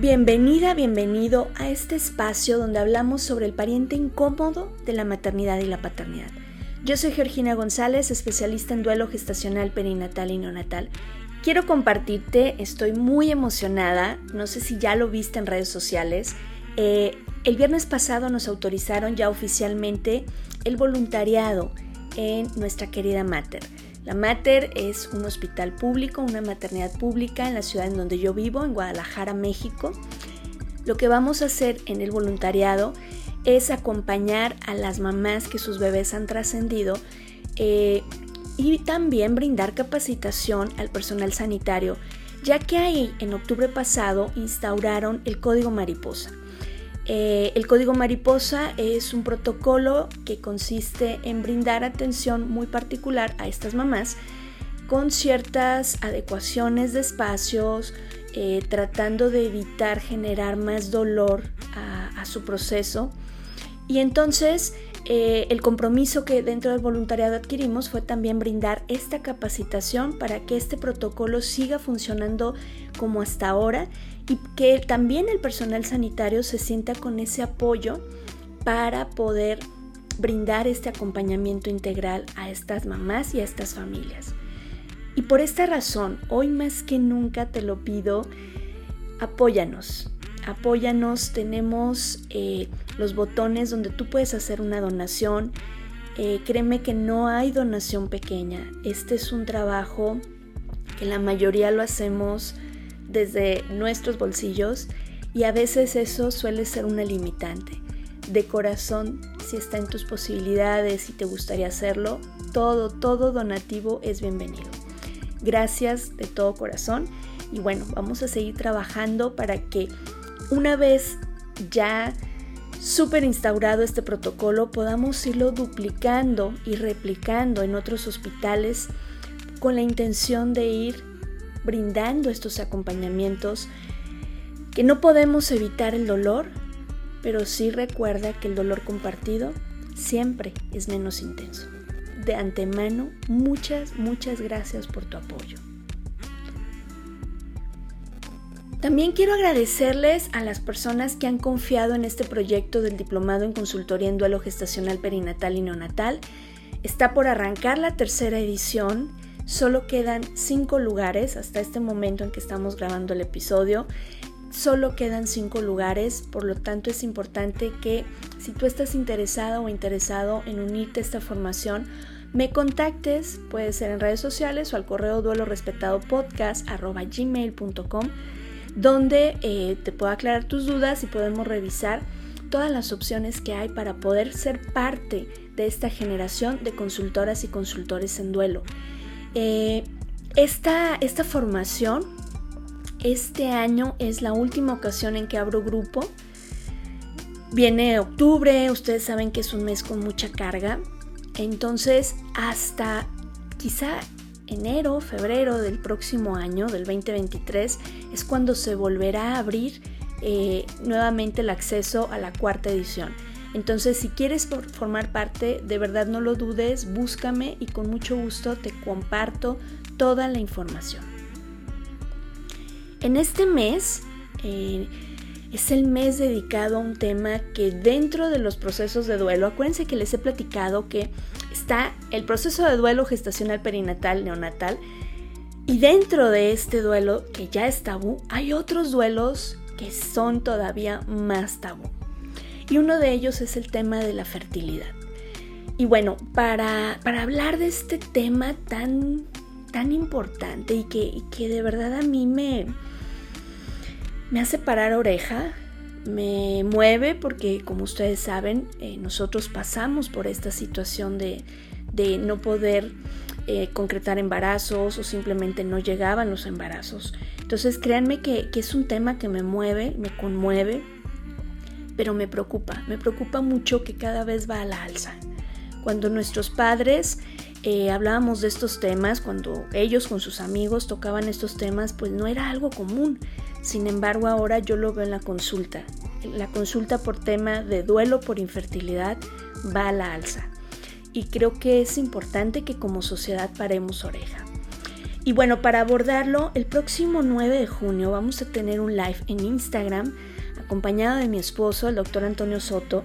Bienvenida, bienvenido a este espacio donde hablamos sobre el pariente incómodo de la maternidad y la paternidad. Yo soy Georgina González, especialista en duelo gestacional, perinatal y neonatal. Quiero compartirte, estoy muy emocionada, no sé si ya lo viste en redes sociales. Eh, el viernes pasado nos autorizaron ya oficialmente el voluntariado en nuestra querida Mater. La Mater es un hospital público, una maternidad pública en la ciudad en donde yo vivo, en Guadalajara, México. Lo que vamos a hacer en el voluntariado es acompañar a las mamás que sus bebés han trascendido eh, y también brindar capacitación al personal sanitario, ya que ahí en octubre pasado instauraron el Código Mariposa. Eh, el código mariposa es un protocolo que consiste en brindar atención muy particular a estas mamás con ciertas adecuaciones de espacios, eh, tratando de evitar generar más dolor a, su proceso. Y entonces eh, el compromiso que dentro del voluntariado adquirimos fue también brindar esta capacitación para que este protocolo siga funcionando como hasta ahora y que también el personal sanitario se sienta con ese apoyo para poder brindar este acompañamiento integral a estas mamás y a estas familias. Y por esta razón, hoy más que nunca te lo pido, apóyanos, apóyanos, tenemos eh, los botones donde tú puedes hacer una donación. Eh, créeme que no hay donación pequeña, este es un trabajo que la mayoría lo hacemos desde nuestros bolsillos y a veces eso suele ser una limitante. De corazón, si está en tus posibilidades y te gustaría hacerlo, todo, todo donativo es bienvenido. Gracias de todo corazón y bueno, vamos a seguir trabajando para que una vez ya súper instaurado este protocolo podamos irlo duplicando y replicando en otros hospitales con la intención de ir brindando estos acompañamientos que no podemos evitar el dolor, pero sí recuerda que el dolor compartido siempre es menos intenso. De antemano, muchas, muchas gracias por tu apoyo. También quiero agradecerles a las personas que han confiado en este proyecto del Diplomado en Consultoría en Duelo Gestacional Perinatal y Neonatal. Está por arrancar la tercera edición Solo quedan cinco lugares hasta este momento en que estamos grabando el episodio. Solo quedan cinco lugares, por lo tanto es importante que si tú estás interesado o interesado en unirte a esta formación, me contactes, puede ser en redes sociales o al correo duelo respetado podcast donde eh, te puedo aclarar tus dudas y podemos revisar todas las opciones que hay para poder ser parte de esta generación de consultoras y consultores en duelo. Eh, esta, esta formación, este año es la última ocasión en que abro grupo. Viene octubre, ustedes saben que es un mes con mucha carga. Entonces, hasta quizá enero, febrero del próximo año, del 2023, es cuando se volverá a abrir eh, nuevamente el acceso a la cuarta edición. Entonces, si quieres formar parte, de verdad no lo dudes, búscame y con mucho gusto te comparto toda la información. En este mes eh, es el mes dedicado a un tema que dentro de los procesos de duelo, acuérdense que les he platicado que está el proceso de duelo gestacional perinatal neonatal y dentro de este duelo que ya es tabú, hay otros duelos que son todavía más tabú y uno de ellos es el tema de la fertilidad. Y bueno, para, hablar de este tema tan, tan importante y que, que de verdad a mí me, me hace parar oreja, me mueve porque como ustedes saben, eh, nosotros pasamos por esta situación de, no poder eh, concretar embarazos o simplemente no llegaban los embarazos. Entonces créanme que, que es un tema que me mueve, me conmueve, pero me preocupa, me preocupa mucho que cada vez va a la alza. Cuando nuestros padres eh, hablábamos de estos temas, cuando ellos con sus amigos tocaban estos temas, pues no era algo común. Sin embargo, ahora yo lo veo en la consulta. La consulta por tema de duelo por infertilidad va a la alza. Y creo que es importante que como sociedad paremos oreja. Y bueno, para abordarlo, el próximo 9 de junio vamos a tener un live en Instagram acompañado de mi esposo, el doctor Antonio Soto,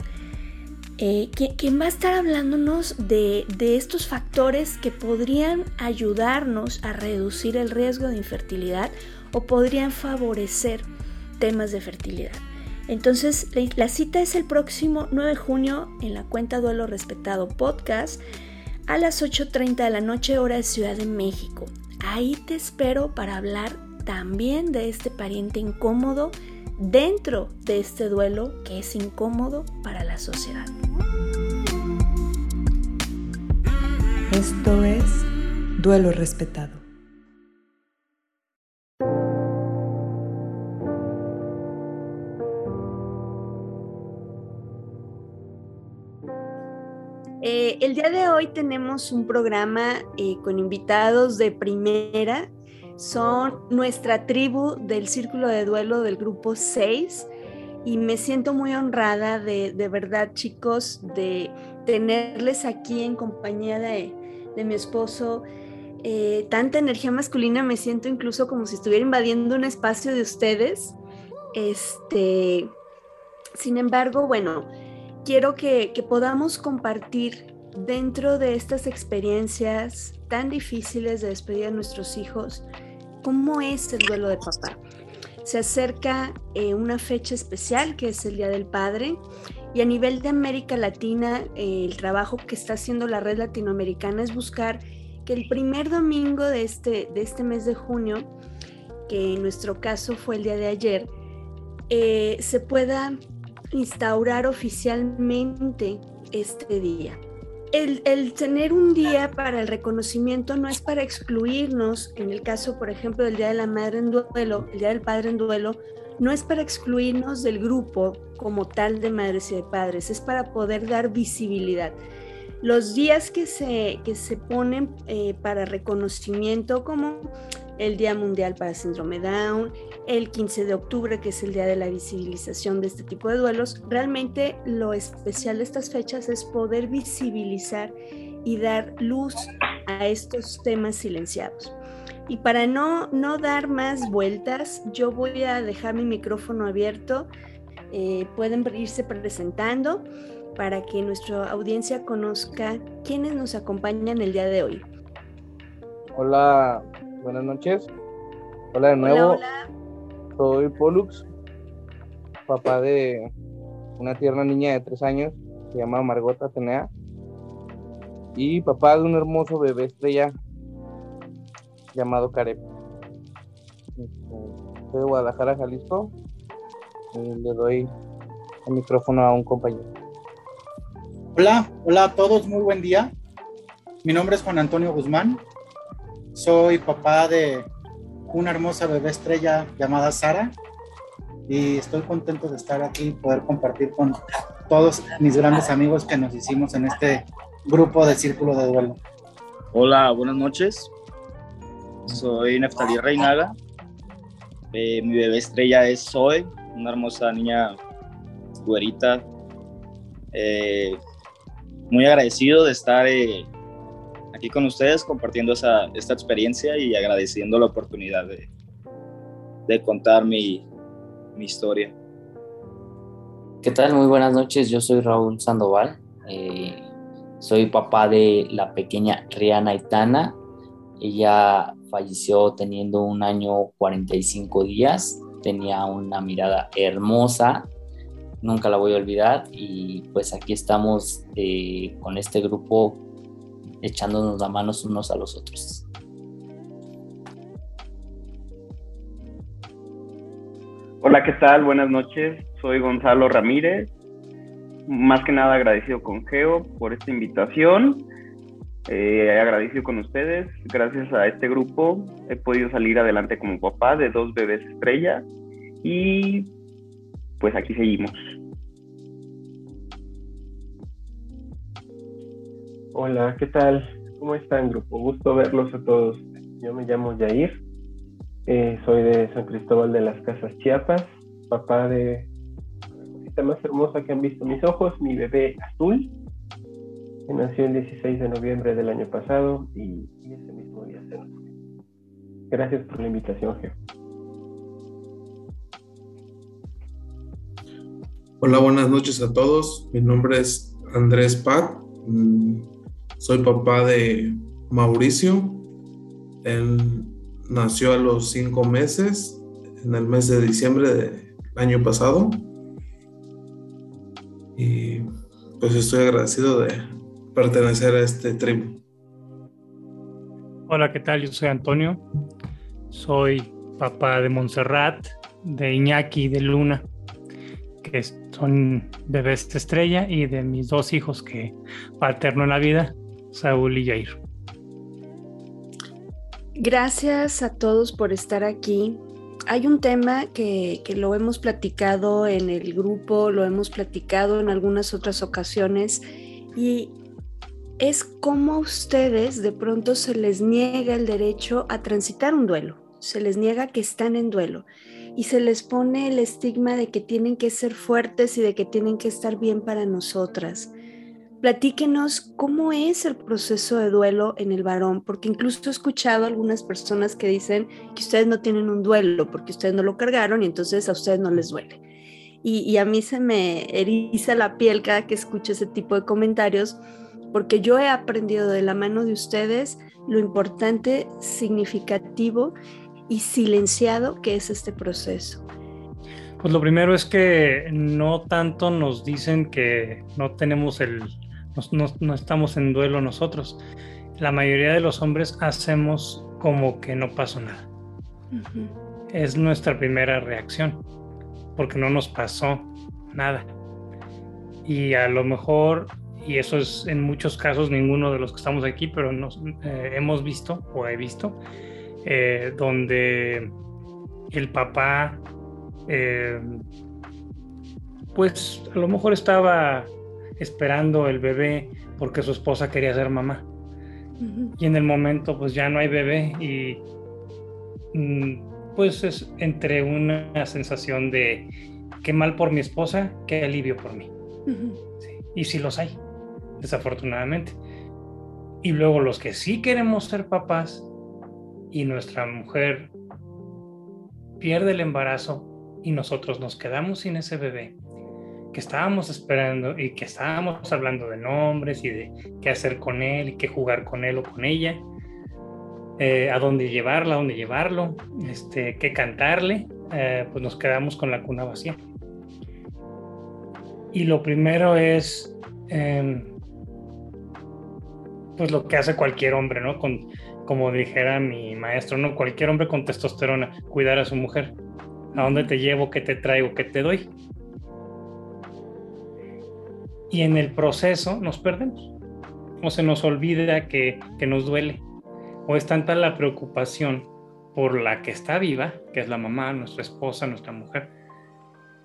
eh, quien va a estar hablándonos de, de estos factores que podrían ayudarnos a reducir el riesgo de infertilidad o podrían favorecer temas de fertilidad. Entonces, la cita es el próximo 9 de junio en la cuenta Duelo Respetado Podcast a las 8.30 de la noche hora de Ciudad de México. Ahí te espero para hablar también de este pariente incómodo dentro de este duelo que es incómodo para la sociedad. Esto es Duelo Respetado. Eh, el día de hoy tenemos un programa eh, con invitados de primera. Son nuestra tribu del Círculo de Duelo del Grupo 6 y me siento muy honrada de, verdad, chicos, de tenerles aquí en compañía de, mi esposo. Eh, tanta energía masculina, me siento incluso como si estuviera invadiendo un espacio de ustedes. Este, sin embargo, bueno, quiero que, podamos compartir dentro de estas experiencias tan difíciles de despedir a nuestros hijos, cómo es el duelo de papá. Se acerca eh, una fecha especial que es el Día del Padre y a nivel de América Latina eh, el trabajo que está haciendo la red latinoamericana es buscar que el primer domingo de este, de este mes de junio, que en nuestro caso fue el día de ayer, eh, se pueda instaurar oficialmente este día. El, tener un día para el reconocimiento no es para excluirnos, en el caso, por ejemplo, del Día de la Madre en Duelo, el Día del Padre en Duelo, no es para excluirnos del grupo como tal de madres y de padres, es para poder dar visibilidad. Los días que se, que se ponen eh, para reconocimiento, como el Día Mundial para Síndrome Down, el 15 de octubre, que es el Día de la Visibilización de este tipo de duelos. Realmente lo especial de estas fechas es poder visibilizar y dar luz a estos temas silenciados. Y para no, no dar más vueltas, yo voy a dejar mi micrófono abierto. Eh, pueden irse presentando para que nuestra audiencia conozca quiénes nos acompañan el día de hoy. Hola, buenas noches. Hola de nuevo. Soy Pollux, papá de una tierna niña de tres años, se llama Margot Atenea, y papá de un hermoso bebé estrella llamado Carep. Este, soy de Guadalajara, Jalisco, y le doy el micrófono a un compañero. Hola, hola a todos, muy buen día. Mi nombre es Juan Antonio Guzmán, soy papá de una hermosa bebé estrella llamada Sara y estoy contento de estar aquí y poder compartir con todos mis grandes amigos que nos hicimos en este grupo de Círculo de Duelo. Hola, buenas noches. Soy Neftalí Reinaga. Eh, mi bebé estrella es Zoe, una hermosa niña güerita. Eh, muy agradecido de estar eh, aquí con ustedes compartiendo esa, esta experiencia y agradeciendo la oportunidad de, de contar mi, mi, historia. ¿Qué tal? Muy buenas noches, yo soy Raúl Sandoval, eh, soy papá de la pequeña Rihanna Itana, ella falleció teniendo un año 45 días, tenía una mirada hermosa, nunca la voy a olvidar. Y pues aquí estamos eh, con este grupo echándonos la manos unos a los otros. Hola, ¿qué tal? Buenas noches. Soy Gonzalo Ramírez. Más que nada agradecido con Geo por esta invitación. Eh, agradecido con ustedes. Gracias a este grupo he podido salir adelante como papá de dos bebés estrella y pues aquí seguimos. Hola, ¿qué tal? ¿Cómo están, grupo? Gusto verlos a todos. Yo me llamo Yair, eh, soy de San Cristóbal de las Casas Chiapas, papá de la cosita más hermosa que han visto mis ojos, mi bebé azul, que nació el 16 de noviembre del año pasado y, ese mismo día se nos Gracias por la invitación, Geo. Hola, buenas noches a todos. Mi nombre es Andrés Pat. Soy papá de Mauricio. Él nació a los cinco meses, en el mes de diciembre del año pasado. Y pues estoy agradecido de pertenecer a este tribu. Hola, ¿qué tal? Yo soy Antonio. Soy papá de Montserrat, de Iñaki, de Luna, que son bebés de estrella, y de mis dos hijos que paterno en la vida, Saúl y Jair. Gracias a todos por estar aquí. Hay un tema que, que, lo hemos platicado en el grupo, lo hemos platicado en algunas otras ocasiones y es cómo a ustedes de pronto se les niega el derecho a transitar un duelo, se les niega que están en duelo y se les pone el estigma de que tienen que ser fuertes y de que tienen que estar bien para nosotras. Platíquenos cómo es el proceso de duelo en el varón, porque incluso he escuchado algunas personas que dicen que ustedes no tienen un duelo porque ustedes no lo cargaron y entonces a ustedes no les duele. Y, y a mí se me eriza la piel cada que escucho ese tipo de comentarios porque yo he aprendido de la mano de ustedes lo importante, significativo y silenciado que es este proceso. Pues lo primero es que no tanto nos dicen que no tenemos el, no, estamos en duelo nosotros. La mayoría de los hombres hacemos como que no pasó nada. Es nuestra primera reacción, porque no nos pasó nada. Y a lo mejor y eso es en muchos casos ninguno de los que estamos aquí, pero nos, eh, hemos visto o he visto, eh, donde el papá, eh, pues a lo mejor estaba esperando el bebé porque su esposa quería ser mamá. Y en el momento pues ya no hay bebé y mm, pues es entre una sensación de qué mal por mi esposa, qué alivio por mí. Y si los hay desafortunadamente. Y luego los que sí queremos ser papás y nuestra mujer pierde el embarazo y nosotros nos quedamos sin ese bebé que estábamos esperando y que estábamos hablando de nombres y de qué hacer con él y qué jugar con él o con ella, eh, a dónde llevarla, a dónde llevarlo, este, qué cantarle, eh, pues nos quedamos con la cuna vacía. Y lo primero es em, pues lo que hace cualquier hombre, ¿no? Con, como dijera mi maestro, ¿no? Cualquier hombre con testosterona, cuidar a su mujer. ¿A dónde te llevo? ¿Qué te traigo? ¿Qué te doy? Y en el proceso nos perdemos. O se nos olvida que, que nos duele. O es tanta la preocupación por la que está viva, que es la mamá, nuestra esposa, nuestra mujer,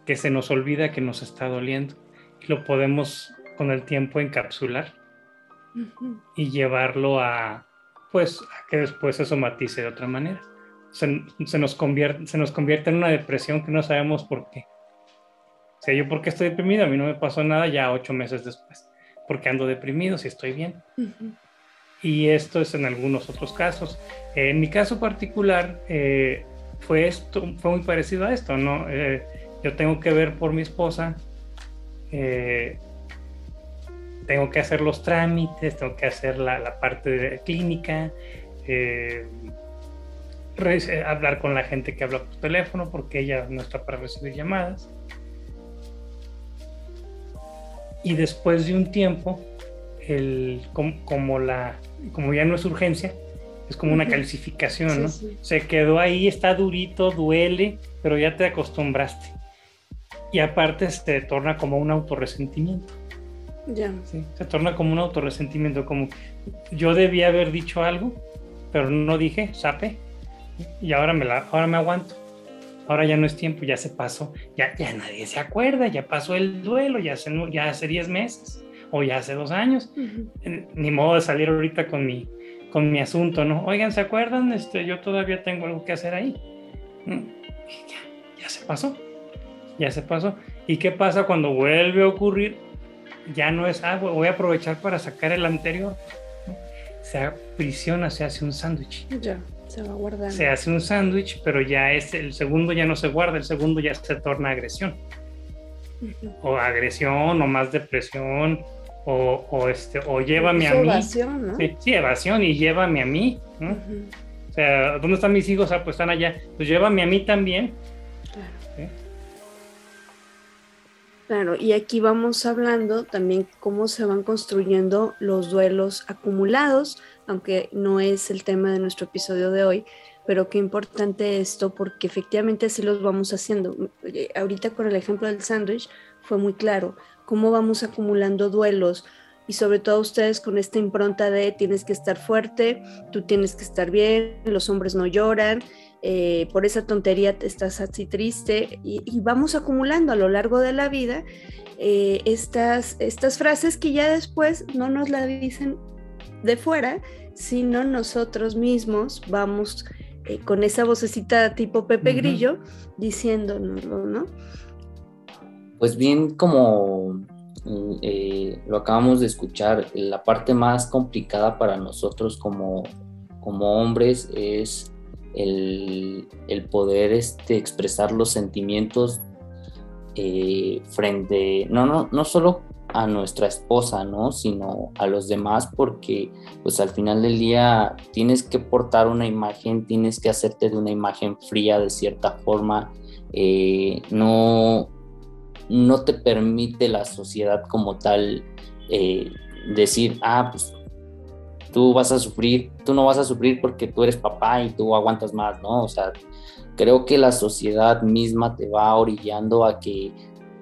que se nos olvida que nos está doliendo. Y lo podemos con el tiempo encapsular y llevarlo a, pues, a que después se somatice de otra manera. Se, se, nos convierte, se nos convierte en una depresión que no sabemos por qué. O sea, yo porque estoy deprimido, a mí no me pasó nada ya ocho meses después, porque ando deprimido si estoy bien. Y esto es en algunos otros casos. en mi caso particular, eh, fue, esto, fue muy parecido a esto, ¿no? Eh, yo tengo que ver por mi esposa, eh, tengo que hacer los trámites, tengo que hacer la, parte de clínica, eh, hablar con la gente que habla por teléfono, porque ella no está para recibir llamadas. Y después de un tiempo, el, como, la, como ya no es urgencia, es como una calcificación, ¿no? Se quedó ahí, está durito, duele, pero ya te acostumbraste. Y aparte se torna como un autorresentimiento. Ya. se torna como un autorresentimiento, como yo debía haber dicho algo, pero no dije, sape, y ahora me, la, ahora me aguanto. Ahora ya no es tiempo, ya se pasó, ya, ya nadie se acuerda, ya pasó el duelo, ya hace, ya hace 10 meses o ya hace dos años. Ni modo de salir ahorita con mi, con mi asunto, ¿no? Oigan, ¿se acuerdan? Este, yo todavía tengo algo que hacer ahí. Mm, ya, ya se pasó, ya se pasó. ¿Y qué pasa cuando vuelve a ocurrir? ya no es, ah, voy a aprovechar para sacar el anterior. Se aprisiona, se hace un sándwich. Ya, se hace un sándwich, pero ya es el segundo ya no se guarda, el segundo ya se torna agresión. O agresión, o más depresión, o, o este, o llévame a mí. Evasión, ¿no? sí, evasión y llévame a mí. O sea, ¿dónde están mis hijos? Ah, pues están allá. Pues llévame a mí también. Claro. Claro, y aquí vamos hablando también cómo se van construyendo los duelos acumulados, aunque no es el tema de nuestro episodio de hoy, pero qué importante esto porque efectivamente así los vamos haciendo. Ahorita con el ejemplo del sándwich fue muy claro cómo vamos acumulando duelos y sobre todo ustedes con esta impronta de tienes que estar fuerte, tú tienes que estar bien, los hombres no lloran, eh, por esa tontería estás así triste y, vamos acumulando a lo largo de la vida eh, estas, estas frases que ya después no nos la dicen de fuera, sino nosotros mismos vamos eh, con esa vocecita tipo Pepe Grillo diciéndonoslo, ¿no? Pues bien, como lo acabamos de escuchar, la parte más complicada para nosotros como, como hombres es el, poder este, expresar los sentimientos eh, frente, no, no, no solo a nuestra esposa, ¿no? Sino a los demás, porque pues al final del día tienes que portar una imagen, tienes que hacerte de una imagen fría de cierta forma, eh, no, no te permite la sociedad como tal eh, decir, ah, pues tú vas a sufrir, tú no vas a sufrir porque tú eres papá y tú aguantas más, ¿no? O sea, creo que la sociedad misma te va orillando a que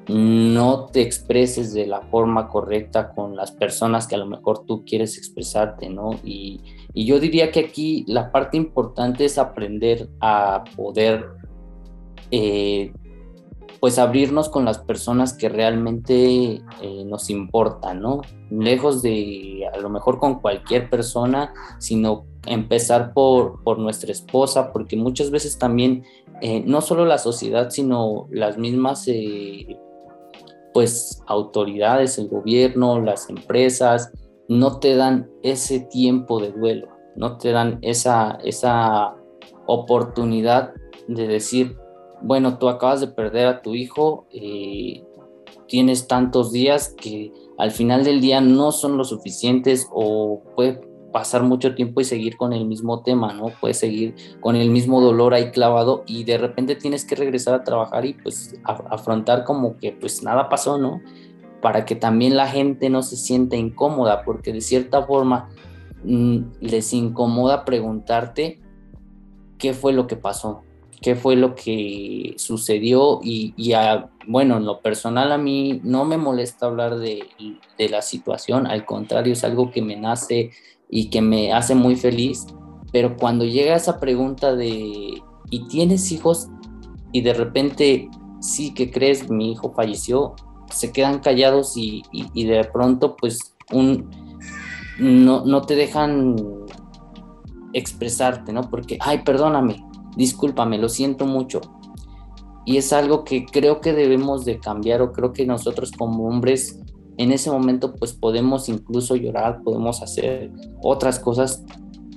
no te expreses de la forma correcta con las personas que a lo mejor tú quieres expresarte, ¿no? Y, yo diría que aquí la parte importante es aprender a poder eh, pues abrirnos con las personas que realmente eh, nos importan, ¿no? Lejos de a lo mejor con cualquier persona, sino empezar por, por nuestra esposa, porque muchas veces también, eh, no solo la sociedad, sino las mismas, pues, autoridades, el gobierno, las empresas, no te dan ese tiempo de duelo, no te dan esa, esa oportunidad de decir, bueno, tú acabas de perder a tu hijo, eh, tienes tantos días que al final del día no son lo suficientes o puede pasar mucho tiempo y seguir con el mismo tema, ¿no? Puedes seguir con el mismo dolor ahí clavado y de repente tienes que regresar a trabajar y pues afrontar como que pues nada pasó, ¿no? Para que también la gente no se sienta incómoda, porque de cierta forma mm, les incomoda preguntarte qué fue lo que pasó, qué fue lo que sucedió y, bueno, en lo personal a mí no me molesta hablar de, la situación, al contrario, es algo que me nace y que me hace muy feliz, pero cuando llega esa pregunta de, ¿y tienes hijos? Y de repente, sí, que crees? Mi hijo falleció, se quedan callados y, de pronto pues un, no, no te dejan expresarte, ¿no? Porque, ay, perdóname, discúlpame, lo siento mucho. Y es algo que creo que debemos de cambiar o creo que nosotros como hombres en ese momento pues podemos incluso llorar, podemos hacer otras cosas,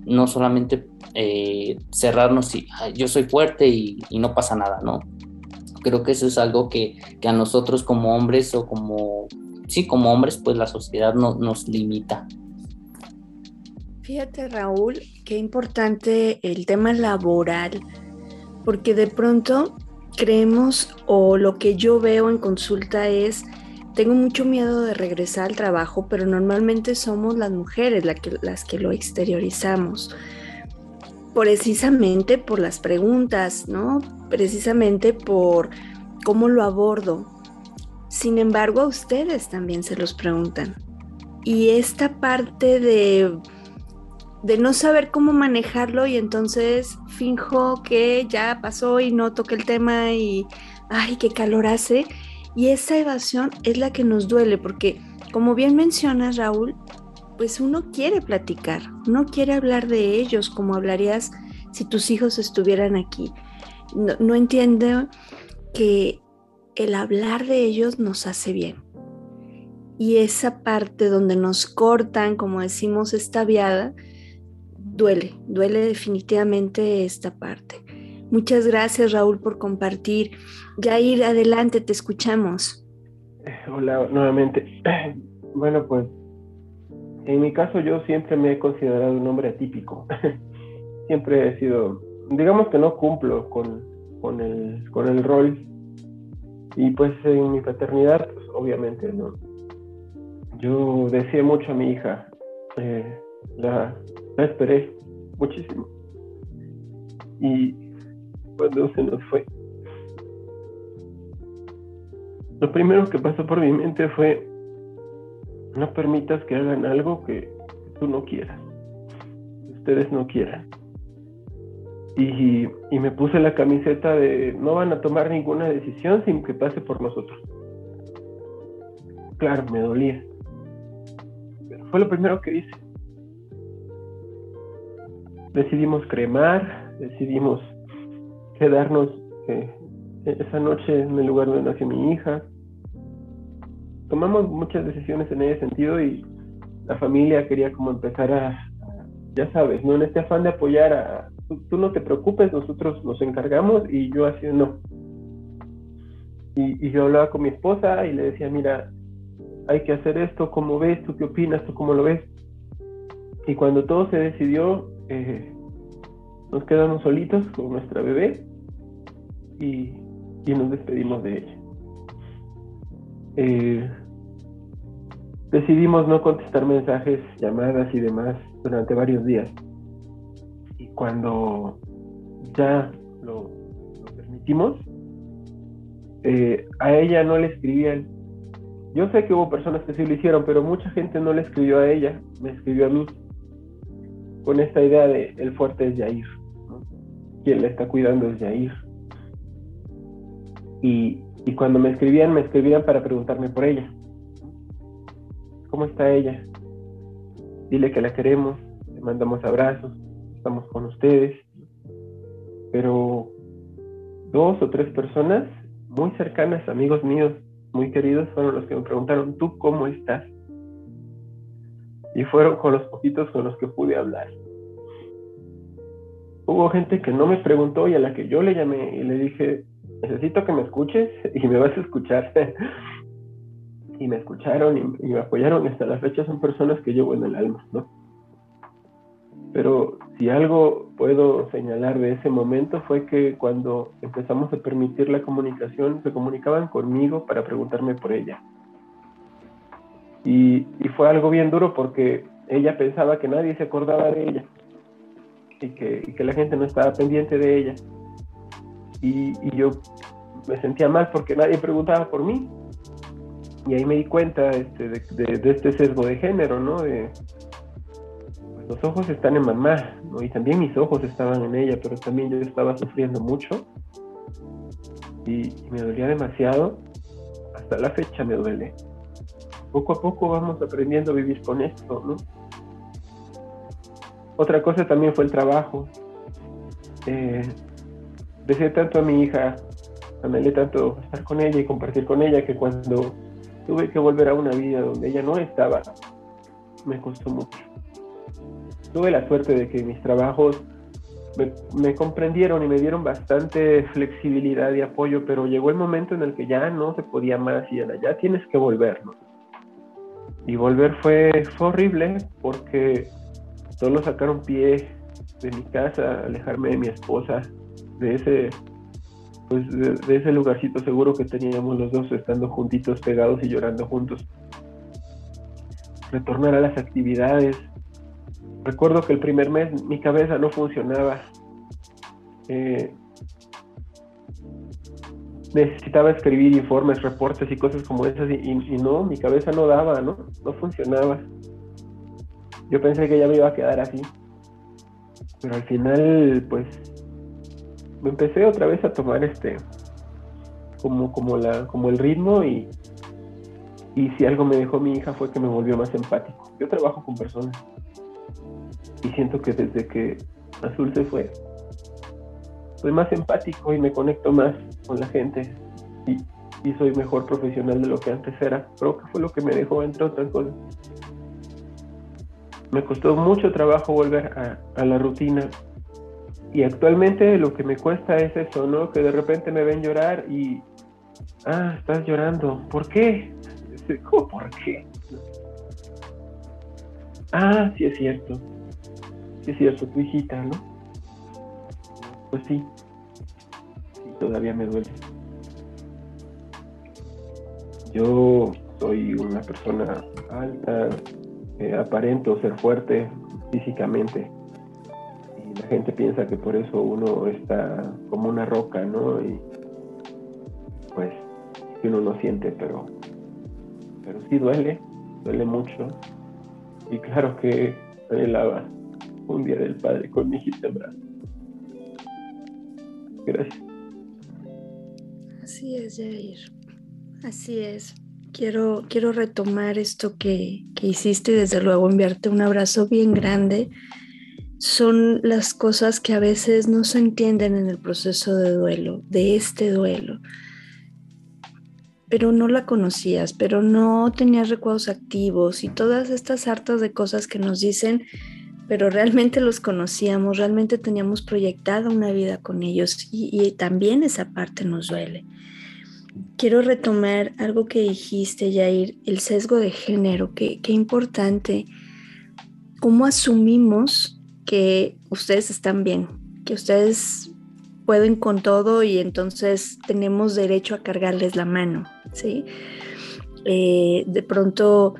no solamente eh, cerrarnos y yo soy fuerte y, no pasa nada, ¿no? Creo que eso es algo que, a nosotros como hombres o como, sí, como hombres pues la sociedad no, nos limita. Fíjate Raúl, qué importante el tema laboral, porque de pronto creemos o lo que yo veo en consulta es, tengo mucho miedo de regresar al trabajo, pero normalmente somos las mujeres las que lo exteriorizamos, precisamente por las preguntas, ¿no? Precisamente por cómo lo abordo. Sin embargo, a ustedes también se los preguntan. Y esta parte de de no saber cómo manejarlo y entonces finjo que ya pasó y no toqué el tema y ay, qué calor hace. Y esa evasión es la que nos duele porque, como bien mencionas, Raúl, pues uno quiere platicar, uno quiere hablar de ellos como hablarías si tus hijos estuvieran aquí. No, no entiendo que el hablar de ellos nos hace bien. Y esa parte donde nos cortan, como decimos, esta viada, duele, duele definitivamente esta parte. Muchas gracias Raúl por compartir. Jair, adelante, te escuchamos. Hola, nuevamente. Bueno, pues en mi caso yo siempre me he considerado un hombre atípico. siempre he sido, digamos que no cumplo con, con, el, con el rol. Y pues en mi paternidad, pues obviamente no. Yo decía mucho a mi hija, eh, la, la esperé muchísimo. Y cuando se nos fue, lo primero que pasó por mi mente fue, no permitas que hagan algo que tú no quieras, ustedes no quieran. Y, y, me puse la camiseta de no van a tomar ninguna decisión sin que pase por nosotros. Claro, me dolía. Pero fue lo primero que hice decidimos cremar, decidimos quedarnos eh, esa noche en el lugar donde nació mi hija. Tomamos muchas decisiones en ese sentido y la familia quería como empezar a, ya sabes, ¿no? En este afán de apoyar a, tú, no te preocupes, nosotros nos encargamos y yo así no. Y, yo hablaba con mi esposa y le decía, mira, hay que hacer esto, ¿cómo ves? ¿Tú qué opinas? ¿Tú cómo lo ves? Y cuando todo se decidió, eh, nos quedamos solitos con nuestra bebé y, nos despedimos de ella. Eh, decidimos no contestar mensajes, llamadas y demás durante varios días. Y cuando ya lo, permitimos, eh, a ella no le escribían. Yo sé que hubo personas que sí lo hicieron, pero mucha gente no le escribió a ella, me escribió a mí con esta idea de el fuerte es Yair, quien le está cuidando es Yair. Y, cuando me escribían, me escribían para preguntarme por ella. ¿Cómo está ella? Dile que la queremos, le mandamos abrazos, estamos con ustedes. Pero dos o tres personas muy cercanas, amigos míos, muy queridos, fueron los que me preguntaron, ¿tú cómo estás? y fueron con los poquitos con los que pude hablar. Hubo gente que no me preguntó y a la que yo le llamé y le dije, necesito que me escuches y me vas a escuchar. y me escucharon y, me apoyaron. Hasta la fecha son personas que llevo en el alma, ¿no? Pero si algo puedo señalar de ese momento fue que cuando empezamos a permitir la comunicación, se comunicaban conmigo para preguntarme por ella y, fue algo bien duro porque ella pensaba que nadie se acordaba de ella y que, la gente no estaba pendiente de ella. Y, yo me sentía mal porque nadie preguntaba por mí. Y ahí me di cuenta este, de, este sesgo de género, ¿no? De, pues, los ojos están en mamá, ¿no? Y también mis ojos estaban en ella, pero también yo estaba sufriendo mucho. y me dolía demasiado. Hasta la fecha me duele poco a poco vamos aprendiendo a vivir con esto, ¿no? Otra cosa también fue el trabajo. Eh, deseé tanto a mi hija, anhelé tanto estar con ella y compartir con ella que cuando tuve que volver a una vida donde ella no estaba, me costó mucho. Tuve la suerte de que mis trabajos me, comprendieron y me dieron bastante flexibilidad y apoyo, pero llegó el momento en el que ya no se podía más y ya tienes que volver. Y volver fue, horrible porque solo sacar un pie de mi casa, alejarme de mi esposa, de ese, pues de, ese lugarcito seguro que teníamos los dos estando juntitos, pegados y llorando juntos. Retornar a las actividades. Recuerdo que el primer mes mi cabeza no funcionaba. Eh, necesitaba escribir informes, reportes y cosas como esas y, no, mi cabeza no daba, ¿no? No funcionaba. Yo pensé que ya me iba a quedar así. Pero al final, pues, me empecé otra vez a tomar este, como, como, la, como el ritmo y, y si algo me dejó mi hija fue que me volvió más empático. Yo trabajo con personas y siento que desde que Azul se fue, soy más empático y me conecto más con la gente y, soy mejor profesional de lo que antes era. Creo que fue lo que me dejó entre otras cosas. me costó mucho trabajo volver a la rutina. Y actualmente lo que me cuesta es eso, ¿no? Que de repente me ven llorar y, ah, estás llorando, ¿por qué? ¿Cómo por qué? Ah, sí es cierto. Sí es cierto, tu hijita, ¿no? Pues sí. todavía me duele. Yo soy una persona alta, eh, aparento ser fuerte físicamente. La gente piensa que por eso uno está como una roca, ¿no? Y pues que uno no siente, pero, pero sí duele, duele mucho. Y claro que anhelaba un día del padre con mi hijita en Gracias. Así es, Jair. Así es. Quiero, quiero retomar esto que, que hiciste y desde luego enviarte un abrazo bien grande. Son las cosas que a veces no se entienden en el proceso de duelo, de este duelo pero no la conocías, pero no tenías recuerdos activos y todas estas hartas de cosas que nos dicen, pero realmente los conocíamos, realmente teníamos proyectada una vida con ellos y, también esa parte nos duele. Quiero retomar algo que dijiste, Jair, el sesgo de género, qué importante, cómo asumimos que ustedes están bien, que ustedes pueden con todo y entonces tenemos derecho a cargarles la mano, ¿sí? Eh, de pronto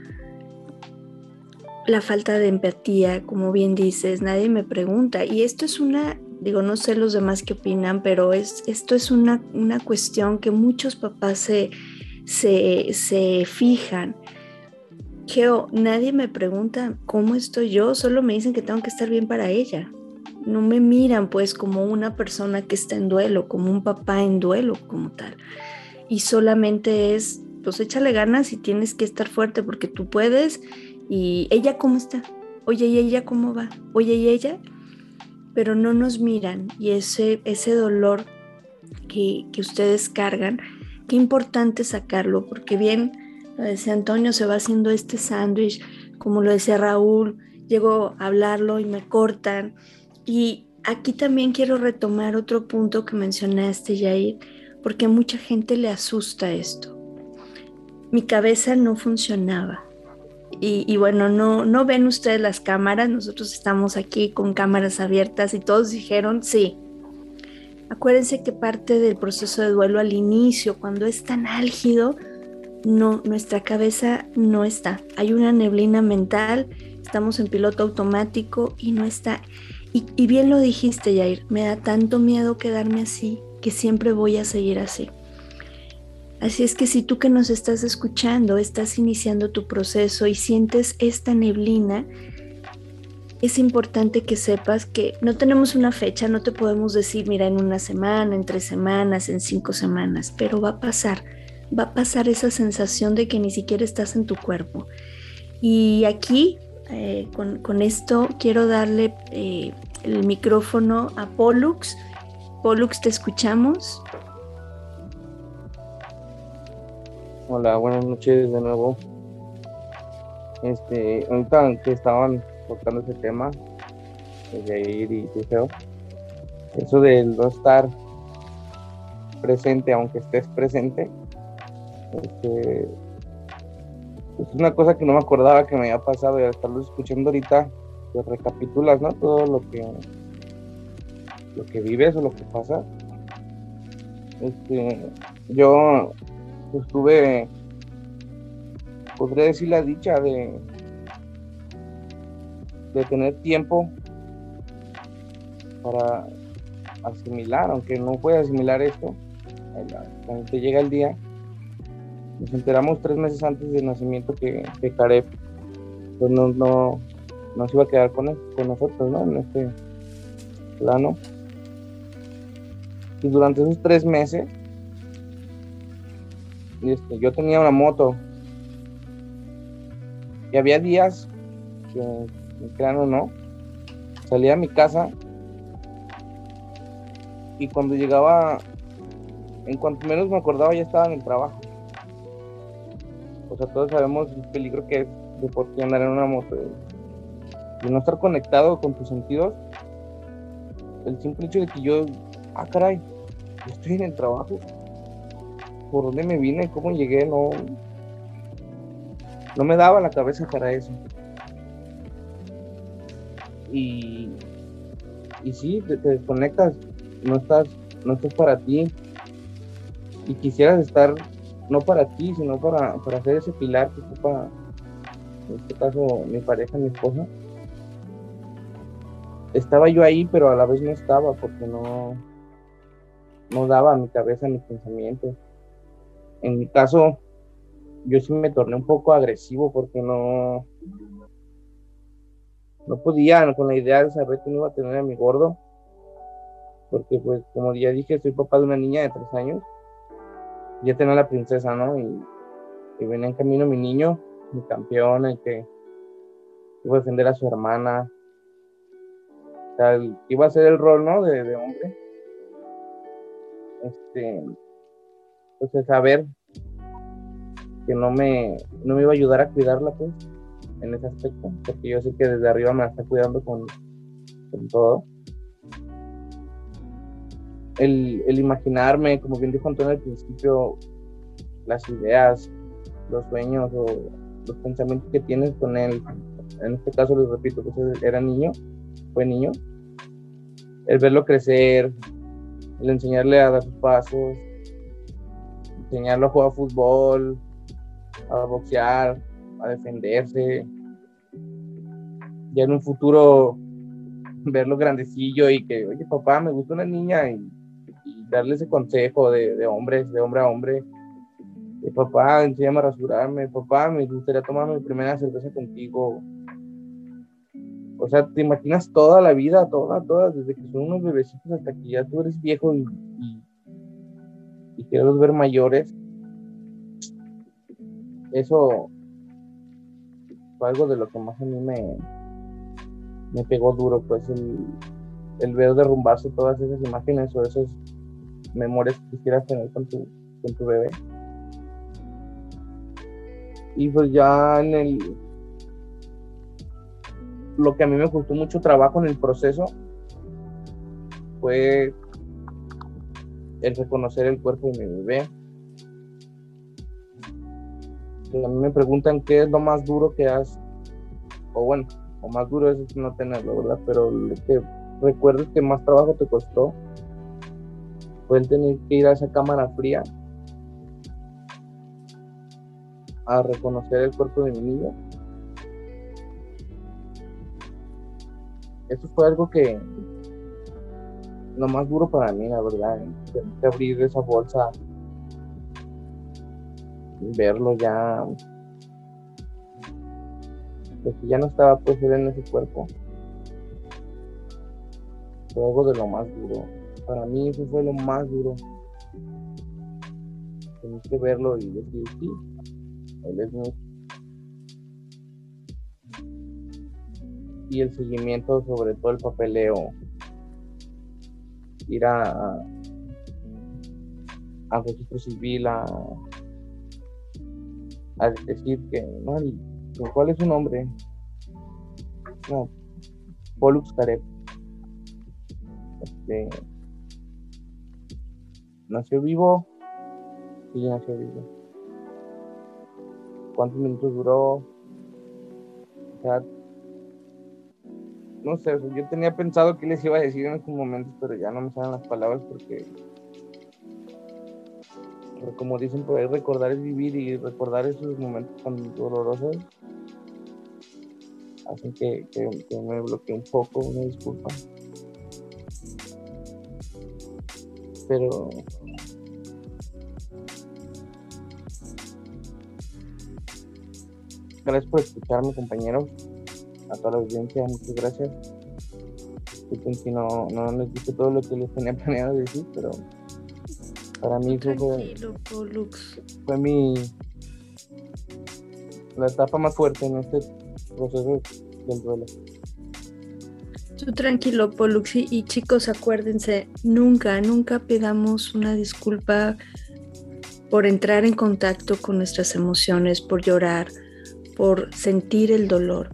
la falta de empatía, como bien dices, nadie me pregunta. Y esto es una, digo, no sé los demás qué opinan, pero es, esto es una, una cuestión que muchos papás se, se, se fijan. Geo, nadie me pregunta cómo estoy yo, solo me dicen que tengo que estar bien para ella no me miran pues como una persona que está en duelo, como un papá en duelo como tal. Y solamente es, pues échale ganas y tienes que estar fuerte porque tú puedes. Y ella cómo está, oye, ¿y ella cómo va? Oye, ¿y ella? Pero no nos miran y ese, ese dolor que, que ustedes cargan, qué importante sacarlo, porque bien, lo decía Antonio, se va haciendo este sándwich, como lo decía Raúl, llego a hablarlo y me cortan y aquí también quiero retomar otro punto que mencionaste, Jair, porque a mucha gente le asusta esto. Mi cabeza no funcionaba. Y, bueno, no, no ven ustedes las cámaras, nosotros estamos aquí con cámaras abiertas y todos dijeron sí. Acuérdense que parte del proceso de duelo al inicio, cuando es tan álgido, no, nuestra cabeza no está. Hay una neblina mental, estamos en piloto automático y no está. Y, bien lo dijiste, Jair, me da tanto miedo quedarme así que siempre voy a seguir así. Así es que si tú que nos estás escuchando estás iniciando tu proceso y sientes esta neblina, es importante que sepas que no tenemos una fecha, no te podemos decir, mira, en una semana, en tres semanas, en cinco semanas, pero va a pasar, va a pasar esa sensación de que ni siquiera estás en tu cuerpo. Y aquí eh, con, esto quiero darle eh, el micrófono a Pollux. Pollux, te escuchamos. Hola, buenas noches de nuevo. Este, ahorita que estaban tocando ese tema, de ir y feo, eso de no estar presente, aunque estés presente, este, es una cosa que no me acordaba que me había pasado y al estarlo escuchando ahorita, pues recapitulas, ¿no? Todo lo que lo que vives o lo que pasa. Este, yo pues, tuve, podría decir la dicha de, de tener tiempo para asimilar, aunque no puede asimilar esto, cuando te llega el día, nos enteramos tres meses antes del nacimiento que, que pues no, no, se iba a quedar con, con nosotros, ¿no? En este plano. Y durante esos tres meses, este, yo tenía una moto. Y había días que, me crean o no, salía a mi casa y cuando llegaba, en cuanto menos me acordaba, ya estaba en el trabajo. O sea, todos sabemos el peligro que es de por qué andar en una moto. no estar conectado con tus sentidos, el simple hecho de que yo, ah, caray, estoy en el trabajo, por dónde me vine, cómo llegué, no, no me daba la cabeza para eso. Y, y sí, te, desconectas, no estás, no estás para ti. Y quisieras estar no para ti, sino para, para hacer ese pilar que ocupa, en este caso, mi pareja, mi esposa. Estaba yo ahí, pero a la vez no estaba porque no, no daba a mi cabeza mis pensamientos. En mi caso, yo sí me torné un poco agresivo porque no, no podía con la idea de saber que no iba a tener a mi gordo. Porque pues como ya dije, soy papá de una niña de tres años. Ya tenía la princesa, ¿no? Y, venía en camino mi niño, mi campeón, el que iba a defender a su hermana. O sea, iba a ser el rol, ¿no? De, hombre. Este, pues saber que no me, no me iba a ayudar a cuidarla, pues, en ese aspecto, porque yo sé que desde arriba me la está cuidando con, con todo. El, imaginarme, como bien dijo Antonio al principio, las ideas, los sueños o los pensamientos que tienes con él, en este caso les repito, pues era niño, fue niño, el verlo crecer, el enseñarle a dar sus pasos, enseñarlo a jugar fútbol, a boxear, a defenderse. Ya en un futuro verlo grandecillo y que, oye papá, me gusta una niña y, darle ese consejo de, hombres, de hombre a hombre. De papá, enséñame a rasurarme, papá, me gustaría tomar mi primera cerveza contigo. O sea, te imaginas toda la vida, toda, toda, desde que son unos bebecitos hasta que ya tú eres viejo y, y, quieres ver mayores eso fue algo de lo que más a mí me, pegó duro, pues el, el ver derrumbarse todas esas imágenes o esas memorias que quisieras tener con tu, con tu bebé. Y pues ya en el... Lo que a mí me costó mucho trabajo en el proceso fue el reconocer el cuerpo de mi bebé, a mí me preguntan qué es lo más duro que has, o bueno, o más duro es no tenerlo, ¿verdad? Pero lo que recuerdes que más trabajo te costó fue el tener que ir a esa cámara fría a reconocer el cuerpo de mi niño. Eso fue algo que lo más duro para mí, la verdad, tener que abrir esa bolsa verlo ya pues ya no estaba pues él en ese cuerpo. Fue algo de lo más duro para mí eso fue lo más duro tener que verlo y decir sí él es mío y el seguimiento sobre todo el papeleo ir a a registro civil a a decir que, no, ¿cuál es su nombre? No, Pollux Caret. Este, nació vivo, sí, nació vivo. ¿Cuántos minutos duró? No sé, yo tenía pensado que les iba a decir en estos momentos, pero ya no me salen las palabras porque como dicen por recordar es vivir y recordar esos momentos tan dolorosos hacen que, que, me bloquee un poco, una disculpa. Pero gracias por escucharme compañeros, a toda la audiencia, muchas gracias. Si no, no les dije todo lo que les tenía planeado decir, pero para mí fue, fue mi la etapa más fuerte en este proceso del duelo. Tú tranquilo, Pollux. Y, chicos, acuérdense, nunca, nunca pedamos una disculpa por entrar en contacto con nuestras emociones, por llorar, por sentir el dolor.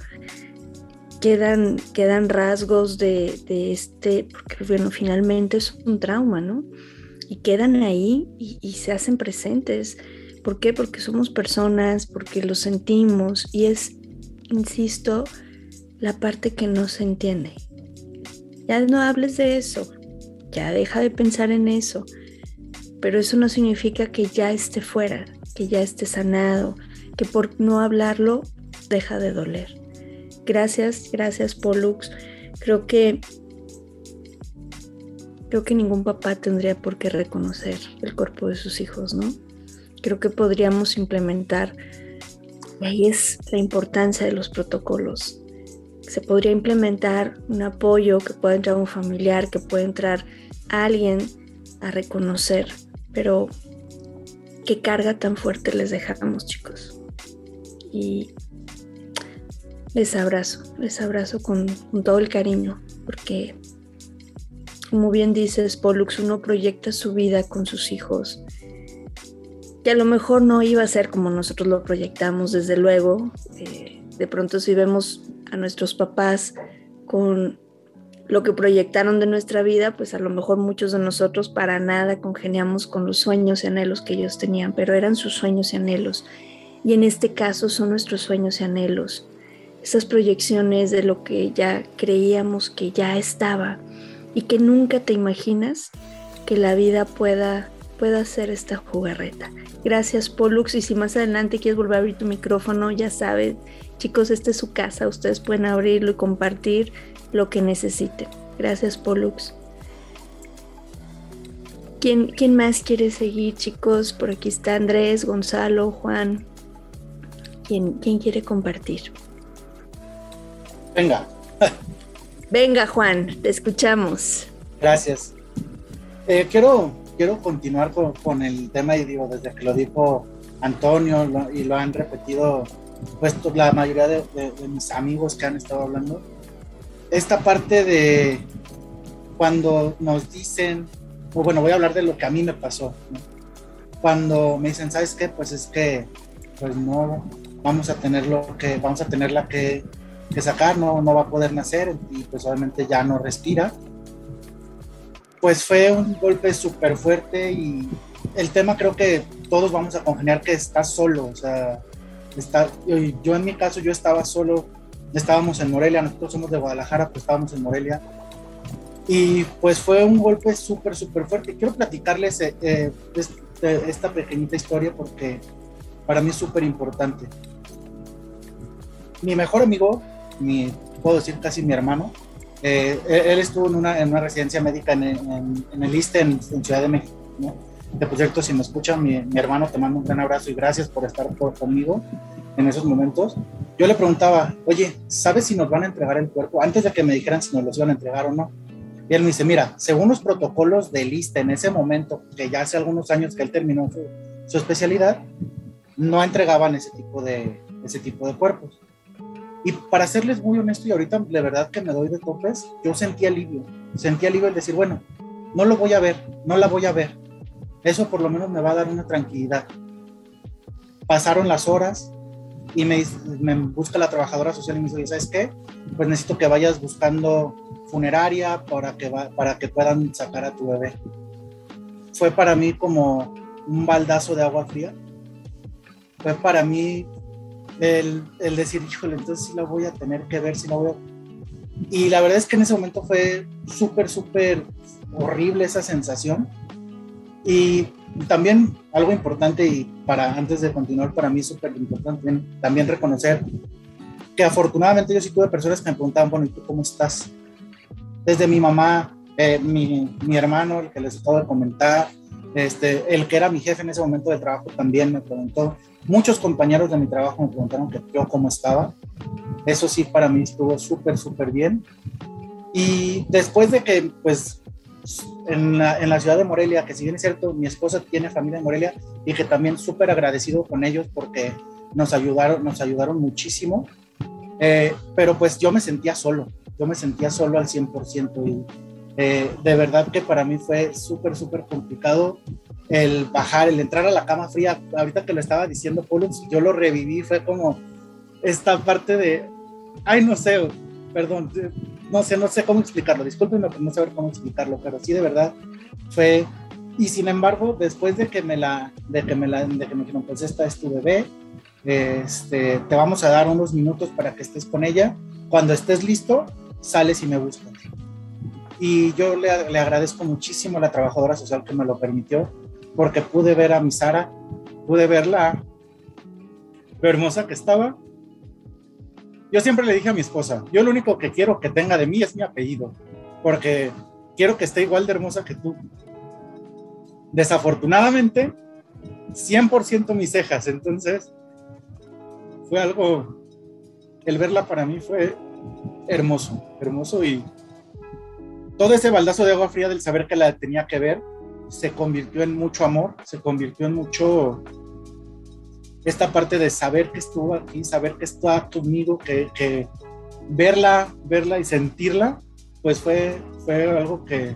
quedan, quedan rasgos de, este, porque bueno, finalmente es un trauma, ¿no? Y quedan ahí y, y se hacen presentes. ¿Por qué? Porque somos personas, porque lo sentimos y es, insisto, la parte que no se entiende. Ya no hables de eso, ya deja de pensar en eso, pero eso no significa que ya esté fuera, que ya esté sanado, que por no hablarlo deja de doler. Gracias, gracias Pollux. Creo que creo que ningún papá tendría por qué reconocer el cuerpo de sus hijos, ¿no? Creo que podríamos implementar, y ahí es la importancia de los protocolos. Se podría implementar un apoyo, que pueda entrar un familiar, que pueda entrar alguien a reconocer, pero qué carga tan fuerte les dejamos, chicos. Y les abrazo, les abrazo con, todo el cariño, porque como bien dices, Pollux, uno proyecta su vida con sus hijos, que a lo mejor no iba a ser como nosotros lo proyectamos, desde luego. Eh, de pronto si vemos a nuestros papás con lo que proyectaron de nuestra vida, pues a lo mejor muchos de nosotros para nada congeniamos con los sueños y anhelos que ellos tenían, pero eran sus sueños y anhelos. Y en este caso son nuestros sueños y anhelos esas proyecciones de lo que ya creíamos que ya estaba y que nunca te imaginas que la vida pueda, pueda hacer esta jugarreta. Gracias Pollux y si más adelante quieres volver a abrir tu micrófono, ya sabes, chicos, esta es su casa, ustedes pueden abrirlo y compartir lo que necesiten. Gracias Pollux. ¿Quién, ¿Quién más quiere seguir, chicos? Por aquí está Andrés, Gonzalo, Juan. ¿Quién, quién quiere compartir? Venga. Venga, Juan, te escuchamos. Gracias. Eh, quiero, quiero continuar con, el tema y digo, desde que lo dijo Antonio y lo han repetido pues la mayoría de, mis amigos que han estado hablando, esta parte de cuando nos dicen, o bueno, voy a hablar de lo que a mí me pasó, cuando me dicen, ¿sabes qué? Pues es que, pues no, vamos a tener lo que, vamos a tener la que que sacar, no, no va a poder nacer y pues obviamente ya no respira. Pues fue un golpe súper fuerte y el tema creo que todos vamos a congeniar que está solo, o sea, está, yo, en mi caso yo estaba solo, estábamos en Morelia, nosotros somos de Guadalajara, pues estábamos en Morelia. Y pues fue un golpe súper, súper fuerte. Quiero platicarles eh, eh, este, esta pequeñita historia porque para mí es súper importante. Mi mejor amigo mi, puedo decir casi mi hermano. Eh, él estuvo en una, en una, residencia médica en, en, el ISTE en, Ciudad de México. ¿no? De proyecto, si me escuchan, mi, mi, hermano, te mando un gran abrazo y gracias por estar por, conmigo en esos momentos. Yo le preguntaba, oye, ¿sabes si nos van a entregar el cuerpo? Antes de que me dijeran si nos los iban a entregar o no. Y él me dice, mira, según los protocolos del ISTE en ese momento, que ya hace algunos años que él terminó su, su especialidad, no entregaban ese tipo de, ese tipo de cuerpos. Y para serles muy honesto, y ahorita de verdad que me doy de topes, yo sentí alivio. Sentí alivio el decir, bueno, no lo voy a ver, no la voy a ver. Eso por lo menos me va a dar una tranquilidad. Pasaron las horas y me, me busca la trabajadora social y me dice, ¿sabes qué? Pues necesito que vayas buscando funeraria para que, para que puedan sacar a tu bebé. Fue para mí como un baldazo de agua fría. Fue para mí el, el, decir, híjole, entonces sí la voy a tener que ver, si la voy a... Y la verdad es que en ese momento fue súper, súper horrible esa sensación. Y también algo importante y para antes de continuar para mí súper importante también reconocer que afortunadamente yo sí tuve personas que me preguntaban, bueno, ¿y tú cómo estás? Desde mi mamá, eh, mi, mi, hermano, el que les acabo de comentar, este, el que era mi jefe en ese momento de trabajo también me preguntó, Muchos compañeros de mi trabajo me preguntaron que yo cómo estaba. Eso sí, para mí estuvo súper, súper bien. Y después de que, pues, en la, en la, ciudad de Morelia, que si bien es cierto, mi esposa tiene familia en Morelia y que también súper agradecido con ellos porque nos ayudaron, nos ayudaron muchísimo. Eh, pero pues yo me sentía solo, yo me sentía solo al 100% y eh, de verdad que para mí fue súper, súper complicado el bajar, el entrar a la cama fría, ahorita que lo estaba diciendo Pollux, yo lo reviví, fue como esta parte de, ay, no sé, perdón, no sé, no sé cómo explicarlo, discúlpenme por no saber cómo explicarlo, pero sí de verdad fue, y sin embargo, después de que me la, de que me la, de que me dijeron, pues esta es tu bebé, este, te vamos a dar unos minutos para que estés con ella, cuando estés listo, sales y me buscas. Y yo le, le agradezco muchísimo a la trabajadora social que me lo permitió, porque pude ver a mi Sara, pude verla, lo hermosa que estaba, yo siempre le dije a mi esposa, yo lo único que quiero que tenga de mí es mi apellido, porque quiero que esté igual de hermosa que tú. Desafortunadamente, 100% mis cejas, entonces fue algo, el verla para mí fue hermoso, hermoso y todo ese baldazo de agua fría del saber que la tenía que ver se convirtió en mucho amor, se convirtió en mucho esta parte de saber que estuvo aquí, saber que está conmigo, que, que verla, verla y sentirla, pues fue, fue algo que,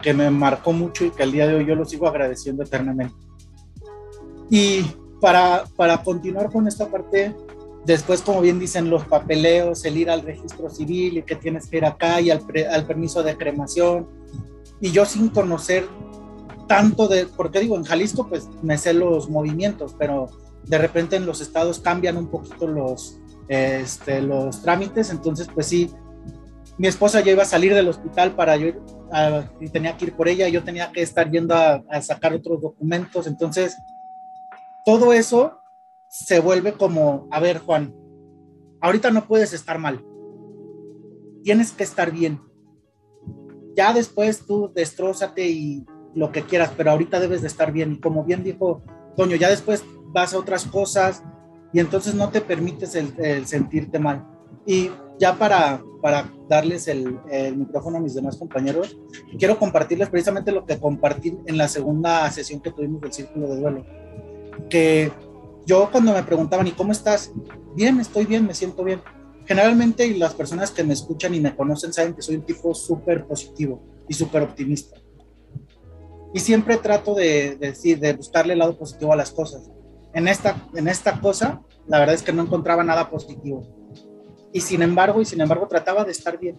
que me marcó mucho y que al día de hoy yo lo sigo agradeciendo eternamente. Y para, para continuar con esta parte, después, como bien dicen, los papeleos, el ir al registro civil y que tienes que ir acá y al, al permiso de cremación. Y yo sin conocer tanto de, porque digo, en Jalisco pues me sé los movimientos, pero de repente en los estados cambian un poquito los, este, los trámites, entonces pues sí, mi esposa ya iba a salir del hospital para yo y tenía que ir por ella, yo tenía que estar yendo a, a, sacar otros documentos, entonces todo eso se vuelve como, a ver Juan, ahorita no puedes estar mal, tienes que estar bien. Ya después tú destrózate y lo que quieras, pero ahorita debes de estar bien. Y como bien dijo Toño, ya después vas a otras cosas y entonces no te permites el, sentirte mal. Y ya para, para darles el, el, micrófono a mis demás compañeros, quiero compartirles precisamente lo que compartí en la segunda sesión que tuvimos del Círculo de Duelo. Que yo cuando me preguntaban, ¿y cómo estás? Bien, estoy bien, me siento bien. Generalmente las personas que me escuchan y me conocen saben que soy un tipo súper positivo y súper optimista. Y siempre trato de, de, decir, de buscarle el lado positivo a las cosas en esta, en esta cosa, la verdad es que no encontraba nada positivo. Y sin embargo, y sin embargo, trataba de estar bien.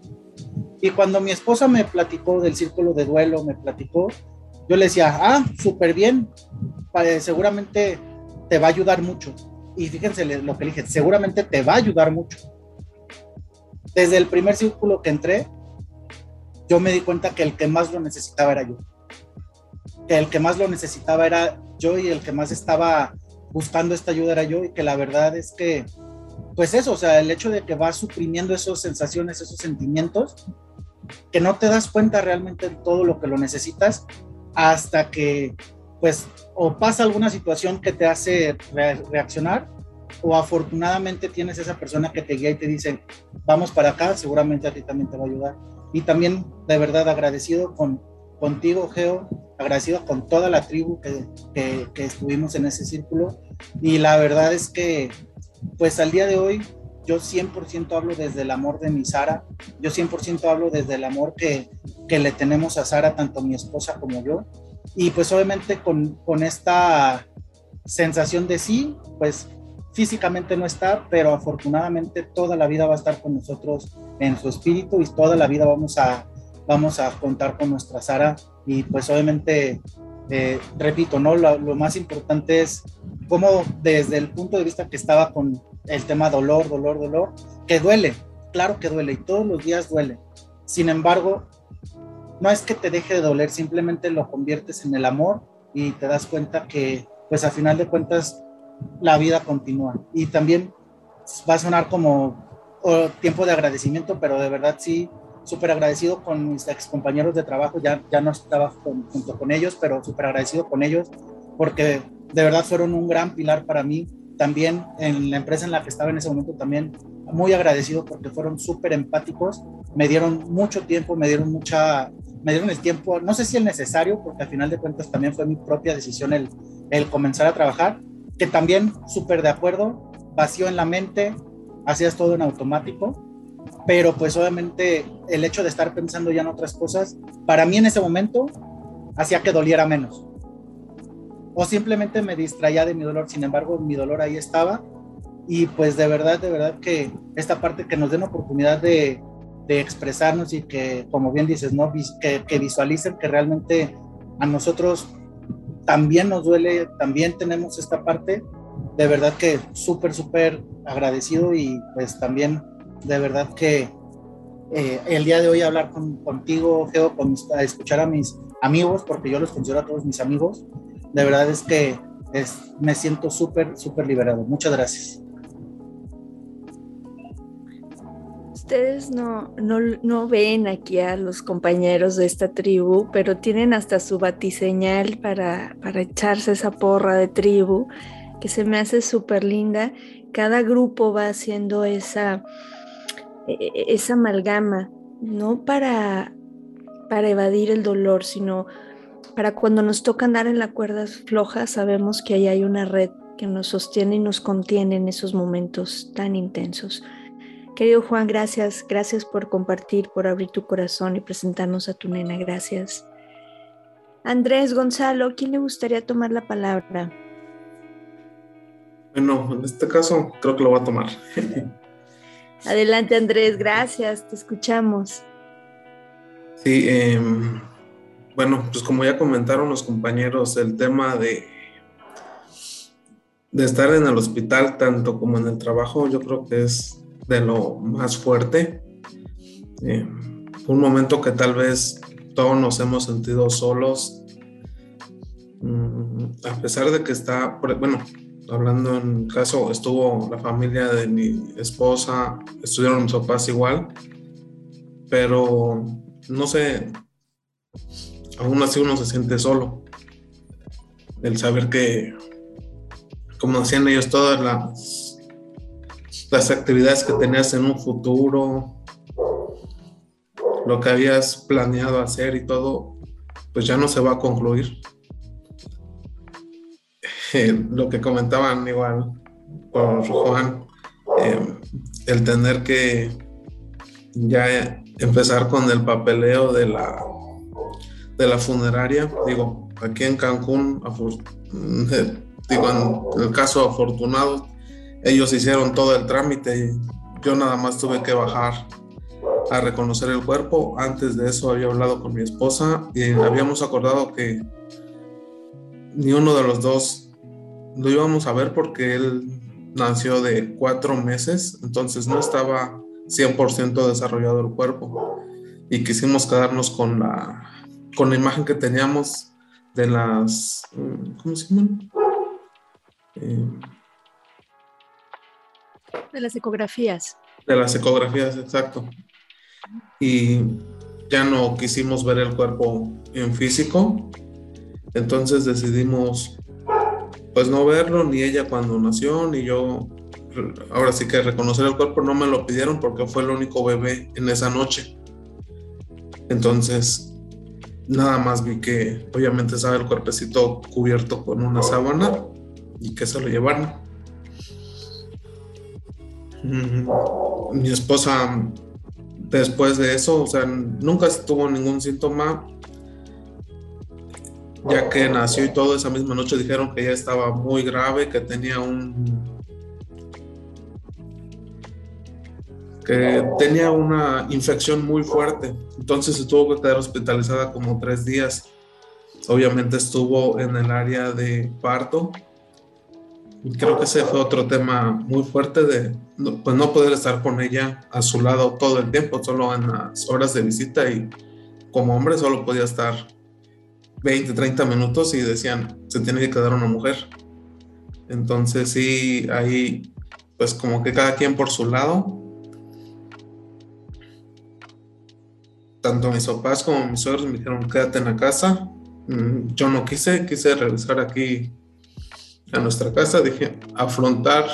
Y cuando mi esposa me platicó del círculo de duelo, me platicó, yo le decía, ah, súper bien, seguramente te va a ayudar mucho. Y fíjense lo que dije, seguramente te va a ayudar mucho. Desde el primer círculo que entré, yo me di cuenta que el que más lo necesitaba era yo. Que el que más lo necesitaba era yo y el que más estaba buscando esta ayuda era yo y que la verdad es que, pues eso, o sea, el hecho de que vas suprimiendo esas sensaciones, esos sentimientos, que no te das cuenta realmente de todo lo que lo necesitas hasta que, pues, o pasa alguna situación que te hace reaccionar o afortunadamente tienes esa persona que te guía y te dice, vamos para acá, seguramente a ti también te va a ayudar. Y también de verdad agradecido con, contigo, Geo, agradecido con toda la tribu que, que, estuvimos en ese círculo. Y la verdad es que, pues al día de hoy, yo 100% hablo desde el amor de mi Sara, yo 100% hablo desde el amor que, que, le tenemos a Sara, tanto mi esposa como yo. Y pues obviamente con, con esta sensación de sí, pues físicamente no está, pero afortunadamente toda la vida va a estar con nosotros en su espíritu y toda la vida vamos a, vamos a contar con nuestra Sara y pues obviamente, eh, repito, ¿no? Lo, lo, más importante es cómo desde el punto de vista que estaba con el tema dolor, dolor, dolor, que duele, claro que duele y todos los días duele. Sin embargo, no es que te deje de doler, simplemente lo conviertes en el amor y te das cuenta que pues a final de cuentas la vida continúa. Y también va a sonar como tiempo de agradecimiento, pero de verdad sí súper agradecido con mis ex compañeros de trabajo, ya, ya no estaba junto con ellos, pero súper agradecido con ellos porque de verdad fueron un gran pilar para mí. También en la empresa en la que estaba en ese momento también muy agradecido porque fueron súper empáticos, me dieron mucho tiempo, me dieron mucha, me dieron el tiempo, no sé si el necesario, porque al final de cuentas también fue mi propia decisión el, el comenzar a trabajar, que también súper de acuerdo, vacío en la mente, hacías todo en automático pero pues obviamente el hecho de estar pensando ya en otras cosas, para mí en ese momento hacía que doliera menos. O simplemente me distraía de mi dolor, sin embargo mi dolor ahí estaba y pues de verdad, de verdad que esta parte que nos den oportunidad de, de expresarnos y que, como bien dices, ¿no? que, que visualicen que realmente a nosotros también nos duele, también tenemos esta parte, de verdad que súper, súper agradecido y pues también de verdad que eh, el día de hoy hablar contigo, Geo, con, a escuchar a mis amigos, porque yo los considero a todos mis amigos, de verdad es que es, me siento súper, súper liberado. Muchas gracias. Ustedes no, no, no, ven aquí a los compañeros de esta tribu, pero tienen hasta su batiseñal para, para echarse esa porra de tribu, que se me hace súper linda. Cada grupo va haciendo esa, e, e, esa amalgama, no para, para evadir el dolor, sino para cuando nos toca andar en la cuerda floja, sabemos que ahí hay una red que nos sostiene y nos contiene en esos momentos tan intensos. Querido Juan, gracias, gracias por compartir, por abrir tu corazón y presentarnos a tu nena, gracias. Andrés, Gonzalo, ¿quién le gustaría tomar la palabra? Bueno, en este caso creo que lo va a tomar. Adelante Andrés, gracias, te escuchamos. Sí, em, bueno, pues como ya comentaron los compañeros, el tema de, de estar en el hospital, tanto como en el trabajo, yo creo que es de lo más fuerte. Eh, un momento que tal vez todos nos hemos sentido solos, mm, a pesar de que está, bueno, hablando en caso, estuvo la familia de mi esposa, estuvieron mis papás igual, pero no sé, aún así uno se siente solo. El saber que, como hacían ellos, todas las las actividades que tenías en un futuro, lo que habías planeado hacer y todo, pues ya no se va a concluir. Eh, lo que comentaban igual por Juan, eh, el tener que ya empezar con el papeleo de la, de la funeraria, digo, aquí en Cancún, digo, en el caso afortunado, ellos hicieron todo el trámite y yo nada más tuve que bajar a reconocer el cuerpo. Antes de eso había hablado con mi esposa y habíamos acordado que ni uno de los dos lo íbamos a ver porque él nació de cuatro meses, entonces no estaba 100% desarrollado el cuerpo y quisimos quedarnos con la, con la imagen que teníamos de las, ¿cómo se llaman? Eh, de las ecografías. De las ecografías, exacto. Y ya no quisimos ver el cuerpo en físico, entonces decidimos pues no verlo, ni ella cuando nació, ni yo. Ahora sí que reconocer el cuerpo no me lo pidieron porque fue el único bebé en esa noche. Entonces, nada más vi que obviamente estaba el cuerpecito cubierto con una sábana y que se lo llevaron. Mi esposa, después de eso, o sea, nunca tuvo ningún síntoma, ya que nació y todo esa misma noche dijeron que ya estaba muy grave, que tenía un... que tenía una infección muy fuerte, entonces se tuvo que quedar hospitalizada como tres días. Obviamente estuvo en el área de parto, creo que ese fue otro tema muy fuerte de pues no poder estar con ella a su lado todo el tiempo, solo en las horas de visita y como hombre solo podía estar 20, 30 minutos y decían, se tiene que quedar una mujer. Entonces sí, ahí pues como que cada quien por su lado. Tanto mis papás como mis suegros me dijeron, quédate en la casa. Mm, yo no quise, quise regresar aquí a nuestra casa, dije, afrontar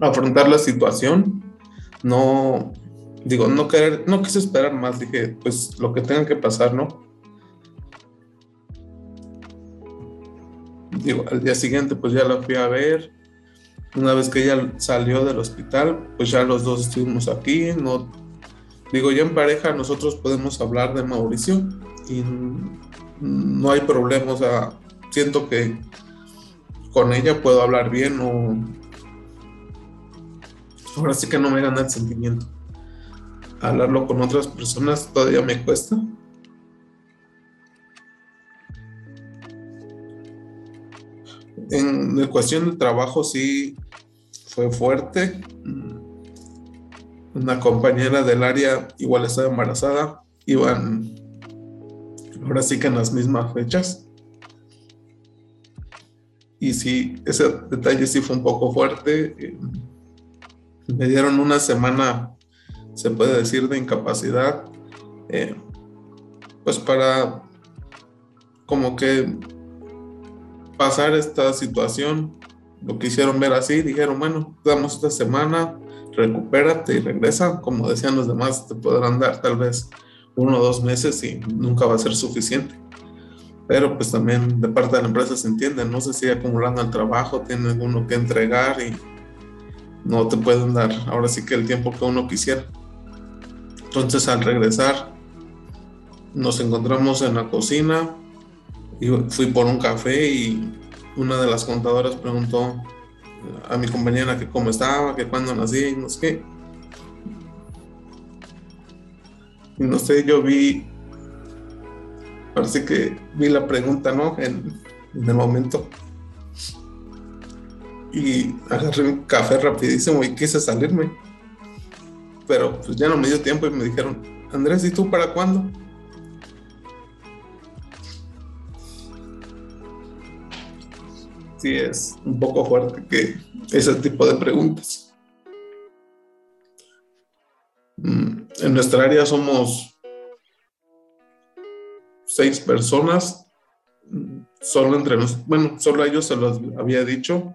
afrontar la situación, no, digo, no querer, no quise esperar más, dije, pues lo que tenga que pasar, ¿no? Digo, al día siguiente pues ya la fui a ver, una vez que ella salió del hospital, pues ya los dos estuvimos aquí, no Digo, ya en pareja nosotros podemos hablar de Mauricio y no hay problema, o sea, siento que con ella puedo hablar bien ahora sí que no me gana el sentimiento. Hablarlo con otras personas todavía me cuesta. En, la cuestión del trabajo sí fue fuerte. Una compañera del área igual estaba embarazada, iban ahora sí que en las mismas fechas. Y sí, ese detalle sí fue un poco fuerte. Eh, me dieron una semana, se puede decir, de incapacidad, eh, pues para como que pasar esta situación, lo quisieron ver así, dijeron, bueno, damos esta semana, recupérate y regresa, como decían los demás, te podrán dar tal vez uno o dos meses y nunca va a ser suficiente. Pero pues también de parte de la empresa se entiende, no se sigue acumulando el trabajo, tiene uno que entregar y no te pueden dar ahora sí que el tiempo que uno quisiera. Entonces al regresar nos encontramos en la cocina y fui por un café y una de las contadoras preguntó a mi compañera que cómo estaba, que cuándo nací no sé qué. Y no sé, yo vi, parece que vi la pregunta, ¿no? En, el momento. Y agarré un café rapidísimo y quise salirme. Pero pues ya no me dio tiempo y me dijeron, Andrés, ¿y tú para cuándo? Sí, es un poco fuerte que ese tipo de preguntas. Mm, en nuestra área somos seis personas. Solo entre nosotros, bueno, solo ellos se los había dicho.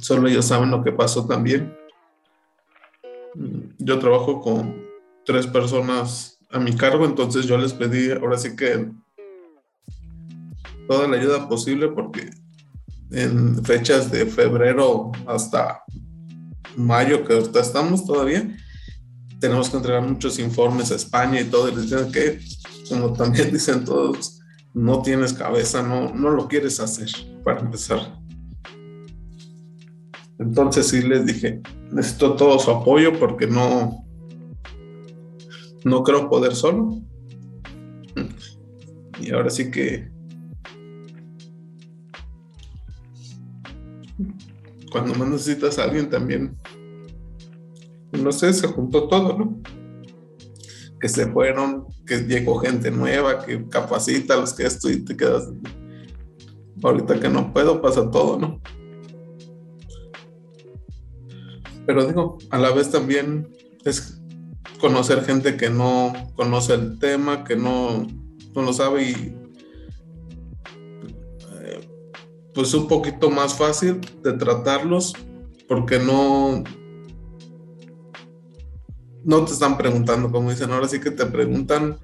Solo ellos saben lo que pasó también. Mm, yo trabajo con tres personas a mi cargo, entonces yo les pedí ahora sí que toda la ayuda posible porque en fechas de febrero hasta mayo que ahorita estamos todavía, tenemos que entregar muchos informes a España y todo, y les dicen que, como también dicen todos, no tienes cabeza, no, no lo quieres hacer, para empezar. Entonces sí les dije, necesito todo su apoyo porque no, no creo poder solo. Y ahora sí que cuando más necesitas a alguien también no sé, se juntó todo, ¿no? Que se fueron, que llegó gente nueva, que capacita los que esto y te quedas. Ahorita que no puedo, pasa todo, ¿no? Pero digo, a la vez también es conocer gente que no conoce el tema, que no, no lo sabe y pues un poquito más fácil de tratarlos porque no, no te están preguntando, como dicen, ahora sí que te preguntan.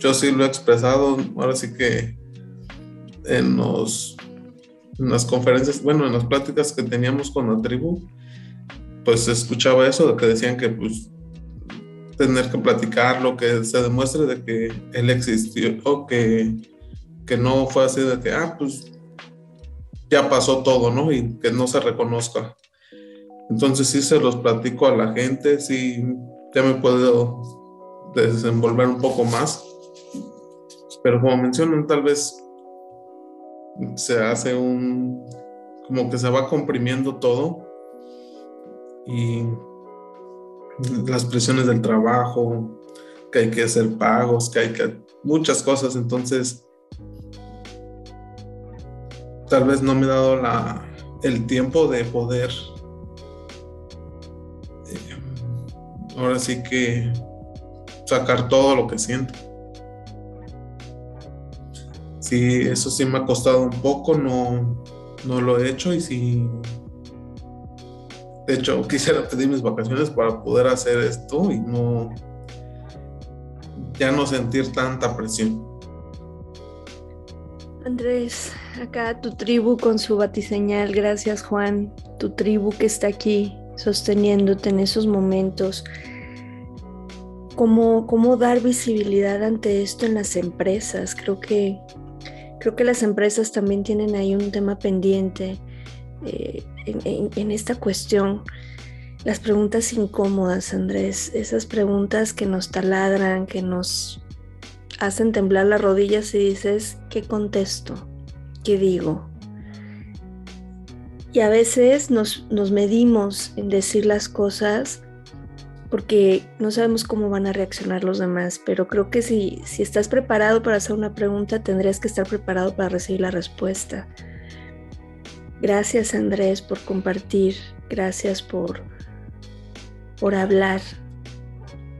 Yo sí lo he expresado, ahora sí que en, las conferencias, bueno, en las pláticas que teníamos con la tribu, pues escuchaba eso, de que decían que pues tener que platicarlo, que se demuestre de que él existió, o que, que no fue así de que, ah, pues ya pasó todo, ¿no? Y que no se reconozca. Entonces sí se los platico a la gente, sí ya me puedo desenvolver un poco más. Pero como mencionan, tal vez se hace un, como que se va comprimiendo todo y las presiones del trabajo, que hay que hacer pagos, que hay que muchas cosas, entonces tal vez no me he dado la, el tiempo de poder ahora sí que sacar todo lo que siento. Sí, eso sí me ha costado un poco, no, no lo he hecho y sí, de hecho quisiera pedir mis vacaciones para poder hacer esto y no, ya no sentir tanta presión. Andrés, acá tu tribu con su batiseñal, gracias Juan, tu tribu que está aquí sosteniéndote en esos momentos. cómo, cómo dar visibilidad ante esto en las empresas. Creo que, creo que las empresas también tienen ahí un tema pendiente eh, en, esta cuestión. Las preguntas incómodas, Andrés, esas preguntas que nos taladran, que nos hacen temblar las rodillas y dices, ¿qué contesto? ¿Qué digo? Y a veces nos, nos medimos en decir las cosas porque no sabemos cómo van a reaccionar los demás, pero creo que si, si estás preparado para hacer una pregunta, tendrías que estar preparado para recibir la respuesta. Gracias Andrés por compartir, gracias por, por hablar.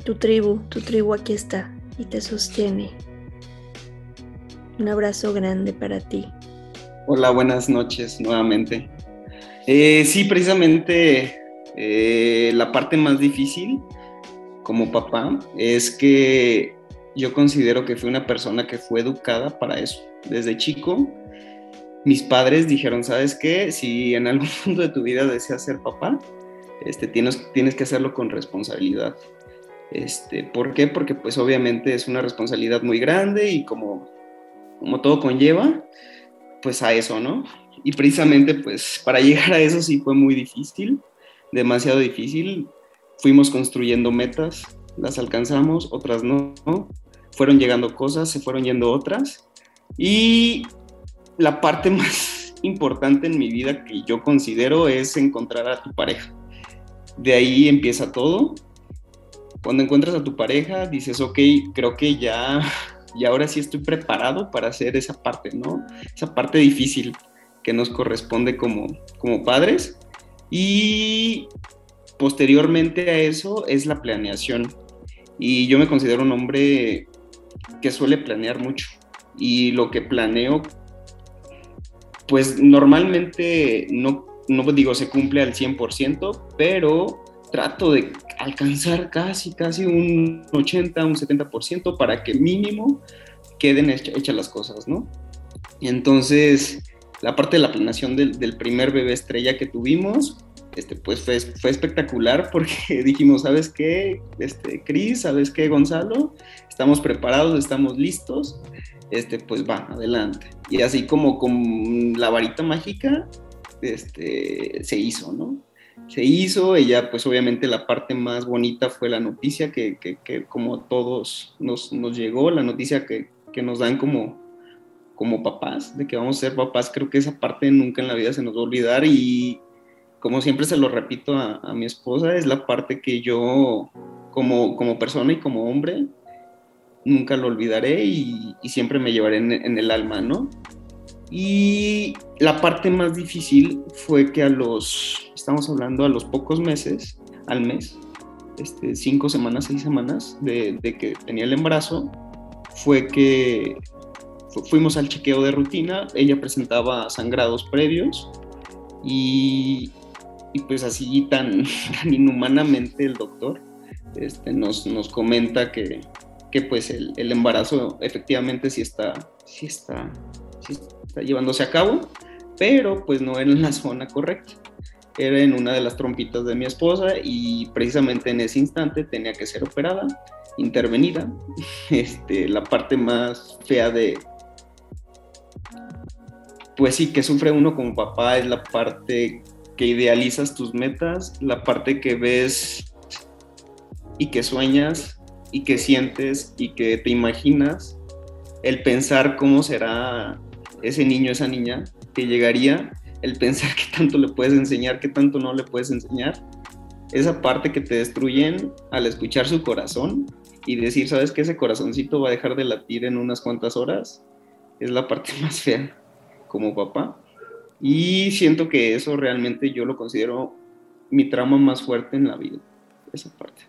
Tu tribu, tu tribu aquí está te sostiene. Un abrazo grande para ti. Hola, buenas noches nuevamente. Eh, sí, precisamente eh, la parte más difícil como papá es que yo considero que fui una persona que fue educada para eso. Desde chico, mis padres dijeron, ¿sabes qué? Si en algún punto de tu vida deseas ser papá, este, tienes, tienes que hacerlo con responsabilidad. Este, ¿Por qué? Porque pues obviamente es una responsabilidad muy grande y como, como todo conlleva, pues a eso, ¿no? Y precisamente pues para llegar a eso sí fue muy difícil demasiado difícil. Fuimos construyendo metas, las alcanzamos, otras no. Fueron llegando cosas, se fueron yendo otras. Y la parte más importante en mi vida que yo considero es encontrar a tu pareja. De ahí empieza todo. Cuando encuentras a tu pareja, dices, ok, creo que ya, y ahora sí estoy preparado para hacer esa parte, ¿no? Esa parte difícil que nos corresponde como, como padres. Y posteriormente a eso es la planeación. Y yo me considero un hombre que suele planear mucho. Y lo que planeo, pues normalmente no, no digo se cumple al 100%, pero trato de alcanzar casi, casi un 80, un 70% para que mínimo queden hechas las cosas, ¿no? Entonces, la parte de la planeación del, primer bebé estrella que tuvimos, este, pues fue, fue, espectacular porque dijimos, ¿sabes qué? Este, Cris, ¿sabes qué, Gonzalo? Estamos preparados, estamos listos, este, pues va, adelante. Y así como con la varita mágica, este, se hizo, ¿no? Se hizo, y ya pues obviamente la parte más bonita fue la noticia que, que, como todos nos, nos, llegó, la noticia que, que nos dan como, como papás, de que vamos a ser papás, creo que esa parte nunca en la vida se nos va a olvidar y como siempre se lo repito a, mi esposa, es la parte que yo como, como persona y como hombre nunca lo olvidaré y, siempre me llevaré en, el alma, ¿no? Y la parte más difícil fue que a los, estamos hablando a los pocos meses, al mes, este, cinco semanas, seis semanas de, que tenía el embarazo, fue que fuimos al chequeo de rutina, ella presentaba sangrados previos y pues así tan, inhumanamente el doctor este, nos, nos comenta que, que pues el, el, embarazo efectivamente sí está, sí está, sí está llevándose a cabo, pero pues no era en la zona correcta. Era en una de las trompitas de mi esposa y precisamente en ese instante tenía que ser operada, intervenida. Este, la parte más fea de, pues sí, que sufre uno como papá es la parte que idealizas tus metas, la parte que ves y que sueñas y que sientes y que te imaginas, el pensar cómo será ese niño, esa niña que llegaría, el pensar qué tanto le puedes enseñar, qué tanto no le puedes enseñar, esa parte que te destruyen al escuchar su corazón y decir, sabes que ese corazoncito va a dejar de latir en unas cuantas horas, es la parte más fea como papá. Y siento que eso realmente yo lo considero mi trauma más fuerte en la vida, esa parte.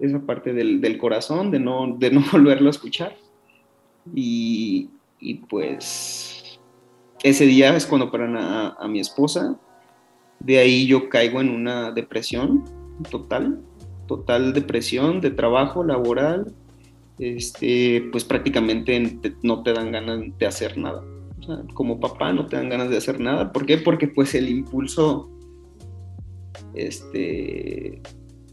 Esa parte del, del corazón, de no, de no volverlo a escuchar. Y, y, pues ese día es cuando operan a, a mi esposa. De ahí yo caigo en una depresión total, total depresión de trabajo laboral. Este, pues prácticamente no te dan ganas de hacer nada como papá no te dan ganas de hacer nada. ¿Por qué? Porque pues el impulso este,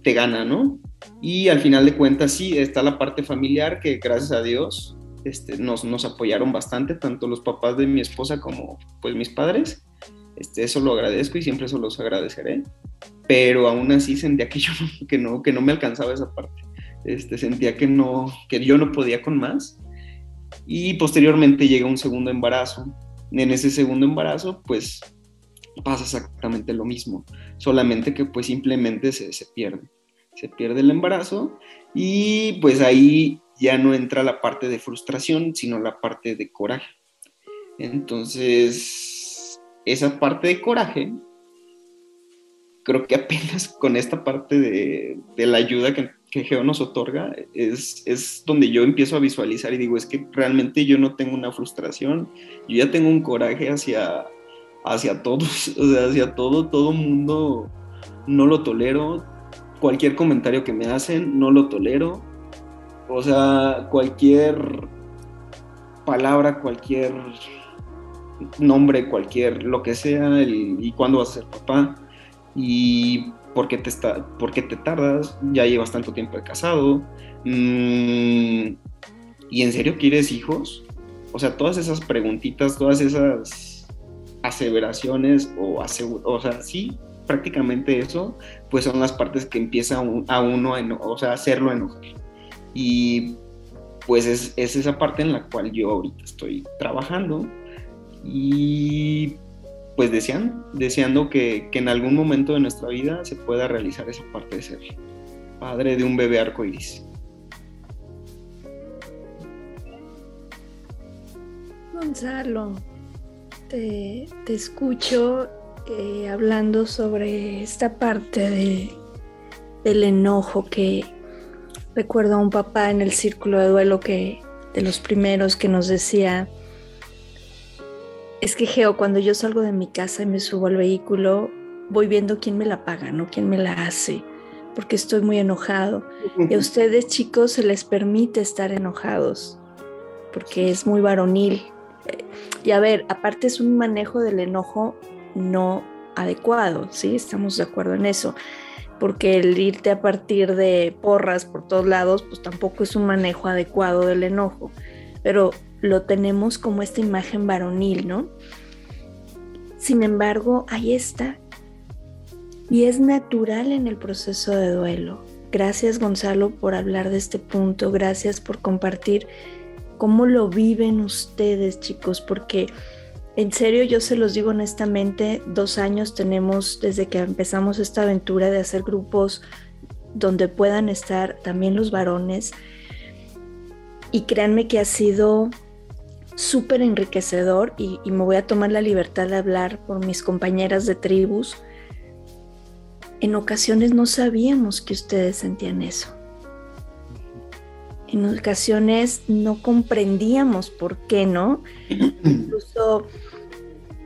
te gana, ¿no? Y al final de cuentas sí, está la parte familiar que gracias a Dios este, nos, nos apoyaron bastante, tanto los papás de mi esposa como pues mis padres. Este, eso lo agradezco y siempre eso los agradeceré. Pero aún así sentía que yo que no, que no me alcanzaba esa parte. Este, sentía que, no, que yo no podía con más. Y posteriormente llega un segundo embarazo. En ese segundo embarazo, pues pasa exactamente lo mismo, solamente que pues simplemente se, se pierde. Se pierde el embarazo y pues ahí ya no entra la parte de frustración, sino la parte de coraje. Entonces, esa parte de coraje, creo que apenas con esta parte de, la ayuda que, que, Geo nos otorga, es, es donde yo empiezo a visualizar y digo, es que realmente yo no tengo una frustración, yo ya tengo un coraje hacia, hacia todos, o sea, hacia todo, todo mundo no lo tolero, cualquier comentario que me hacen no lo tolero, o sea, cualquier palabra, cualquier nombre, cualquier lo que sea, y cuándo vas a ser papá, y por qué te, está, por te tardas, ya llevas tanto tiempo de casado, mm, y en serio quieres hijos, o sea, todas esas preguntitas, todas esas aseveraciones, o, o sea, sí, prácticamente eso, pues son las partes que empieza a uno a, o sea, hacerlo enojar. Y pues es, esa parte en la cual yo ahorita estoy trabajando y pues deseando, deseando que, en algún momento de nuestra vida se pueda realizar esa parte de ser padre de un bebé arcoíris. Gonzalo, te, escucho eh, hablando sobre esta parte de, del enojo que, Recuerdo a un papá en el círculo de duelo que de los primeros que nos decía, es que Geo, cuando yo salgo de mi casa y me subo al vehículo, voy viendo quién me la paga, no quién me la hace, porque estoy muy enojado. Y a ustedes chicos se les permite estar enojados, porque es muy varonil. Y a ver, aparte es un manejo del enojo no adecuado, ¿sí? Estamos de acuerdo en eso porque el irte a partir de porras por todos lados, pues tampoco es un manejo adecuado del enojo, pero lo tenemos como esta imagen varonil, ¿no? Sin embargo, ahí está. Y es natural en el proceso de duelo. Gracias Gonzalo por hablar de este punto, gracias por compartir cómo lo viven ustedes chicos, porque en serio, yo se los digo honestamente, dos años tenemos desde que empezamos esta aventura de hacer grupos donde puedan estar también los varones. Y créanme que ha sido súper enriquecedor y, y, me voy a tomar la libertad de hablar por mis compañeras de tribus. En ocasiones no sabíamos que ustedes sentían eso. En ocasiones no comprendíamos por qué, ¿no? Incluso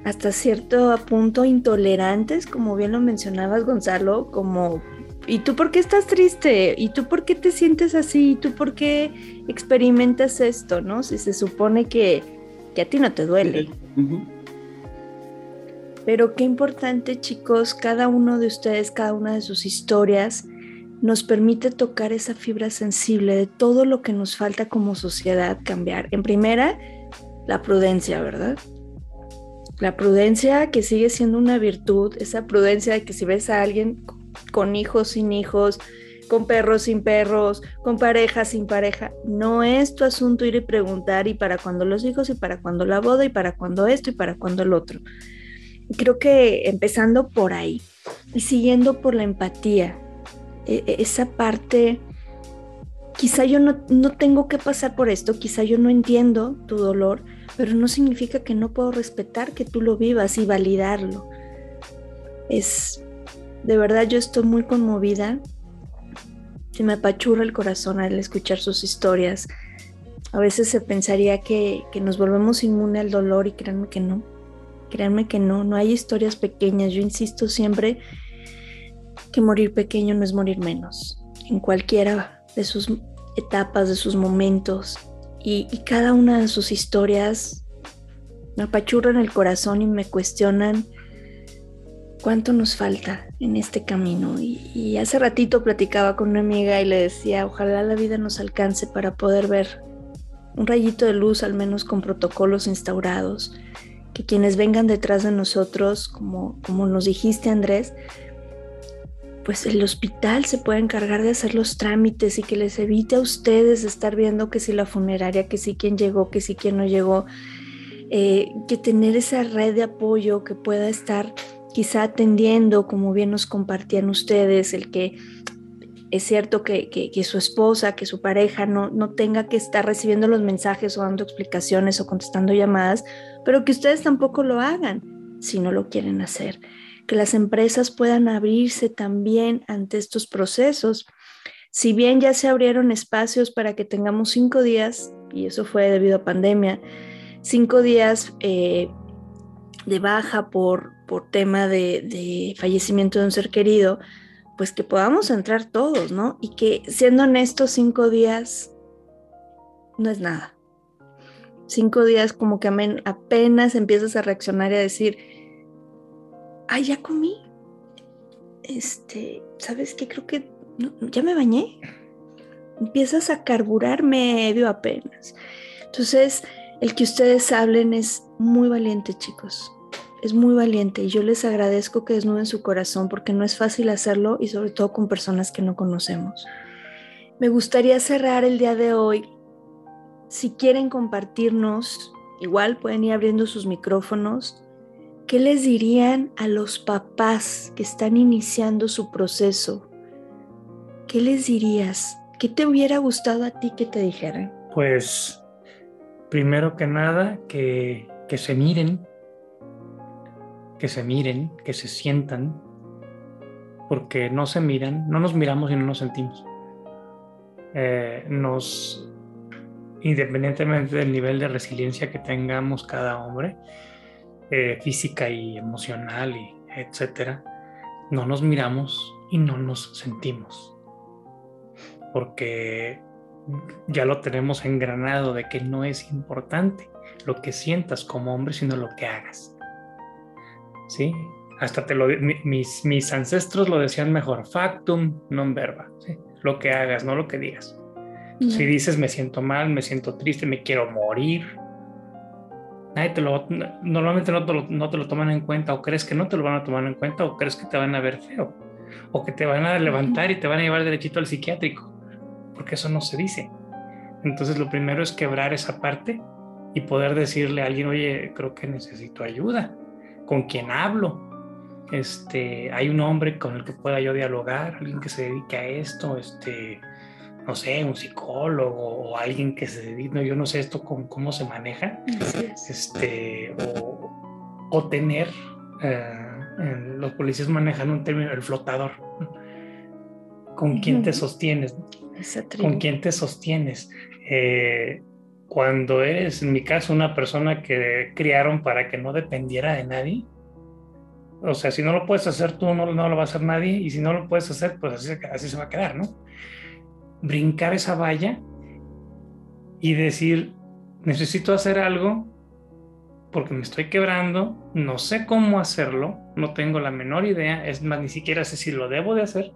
hasta cierto punto intolerantes, como bien lo mencionabas Gonzalo, como, ¿y tú por qué estás triste? ¿Y tú por qué te sientes así? ¿Y tú por qué experimentas esto? ¿No? Si se supone que, que a ti no te duele. Pero qué importante chicos, cada uno de ustedes, cada una de sus historias nos permite tocar esa fibra sensible de todo lo que nos falta como sociedad cambiar. En primera, la prudencia, ¿verdad? La prudencia que sigue siendo una virtud, esa prudencia de que si ves a alguien con hijos, sin hijos, con perros, sin perros, con pareja, sin pareja, no es tu asunto ir y preguntar y para cuándo los hijos y para cuándo la boda y para cuándo esto y para cuándo el otro. Creo que empezando por ahí y siguiendo por la empatía, esa parte, quizá yo no, no tengo que pasar por esto, quizá yo no entiendo tu dolor, pero no significa que no puedo respetar que tú lo vivas y validarlo. Es, de verdad yo estoy muy conmovida, se me apachurra el corazón al escuchar sus historias. A veces se pensaría que, que nos volvemos inmune al dolor y créanme que no, créanme que no, no hay historias pequeñas, yo insisto siempre que morir pequeño no es morir menos, en cualquiera de sus etapas, de sus momentos, y, cada una de sus historias me apachurran el corazón y me cuestionan cuánto nos falta en este camino. Y, hace ratito platicaba con una amiga y le decía, ojalá la vida nos alcance para poder ver un rayito de luz, al menos con protocolos instaurados, que quienes vengan detrás de nosotros, como, como nos dijiste Andrés, pues el hospital se puede encargar de hacer los trámites y que les evite a ustedes estar viendo que si la funeraria, que si quién llegó, que si quién no llegó, eh, que tener esa red de apoyo que pueda estar quizá atendiendo, como bien nos compartían ustedes, el que es cierto que, que, su esposa, que su pareja no, no tenga que estar recibiendo los mensajes o dando explicaciones o contestando llamadas, pero que ustedes tampoco lo hagan si no lo quieren hacer que las empresas puedan abrirse también ante estos procesos. Si bien ya se abrieron espacios para que tengamos cinco días, y eso fue debido a pandemia, cinco días eh, de baja por, por tema de, de fallecimiento de un ser querido, pues que podamos entrar todos, ¿no? Y que siendo honestos, cinco días no es nada. Cinco días como que apenas empiezas a reaccionar y a decir, ay, ya comí. Este, ¿sabes qué? Creo que ya me bañé. Empiezas a carburar medio apenas. Entonces, el que ustedes hablen es muy valiente, chicos. Es muy valiente y yo les agradezco que desnuden su corazón porque no es fácil hacerlo y sobre todo con personas que no conocemos. Me gustaría cerrar el día de hoy. Si quieren compartirnos, igual pueden ir abriendo sus micrófonos ¿Qué les dirían a los papás que están iniciando su proceso? ¿Qué les dirías? ¿Qué te hubiera gustado a ti que te dijeran? Pues, primero que nada, que, que se miren, que se miren, que se sientan, porque no se miran, no nos miramos y no nos sentimos. Eh, nos, independientemente del nivel de resiliencia que tengamos cada hombre, eh, física y emocional y etcétera, no nos miramos y no nos sentimos. Porque ya lo tenemos engranado de que no es importante lo que sientas como hombre, sino lo que hagas. ¿Sí? Hasta te lo mis, mis ancestros lo decían mejor, factum non verba, Lo que hagas, no lo que digas. Si dices me siento mal, me siento triste, me quiero morir, te lo, normalmente no te, lo, no te lo toman en cuenta o crees que no te lo van a tomar en cuenta o crees que te van a ver feo o que te van a levantar y te van a llevar derechito al psiquiátrico, porque eso no se dice. Entonces lo primero es quebrar esa parte y poder decirle a alguien, oye, creo que necesito ayuda, ¿con quién hablo? Este, hay un hombre con el que pueda yo dialogar, alguien que se dedique a esto, este, no sé, un psicólogo o alguien que se dedique, yo no sé esto con, cómo se maneja, este, o, tener, eh, los policías manejan un término, el flotador, con quién te sostienes, con quién te sostienes. Eh, cuando eres, en mi caso, una persona que criaron para que no dependiera de nadie, o sea, si no lo puedes hacer tú, no, no lo va a hacer nadie, y si no lo puedes hacer, pues así, así se va a quedar, ¿no? Brincar esa valla y decir, necesito hacer algo porque me estoy quebrando, no sé cómo hacerlo, no tengo la menor idea, es más, ni siquiera sé si lo debo de hacer,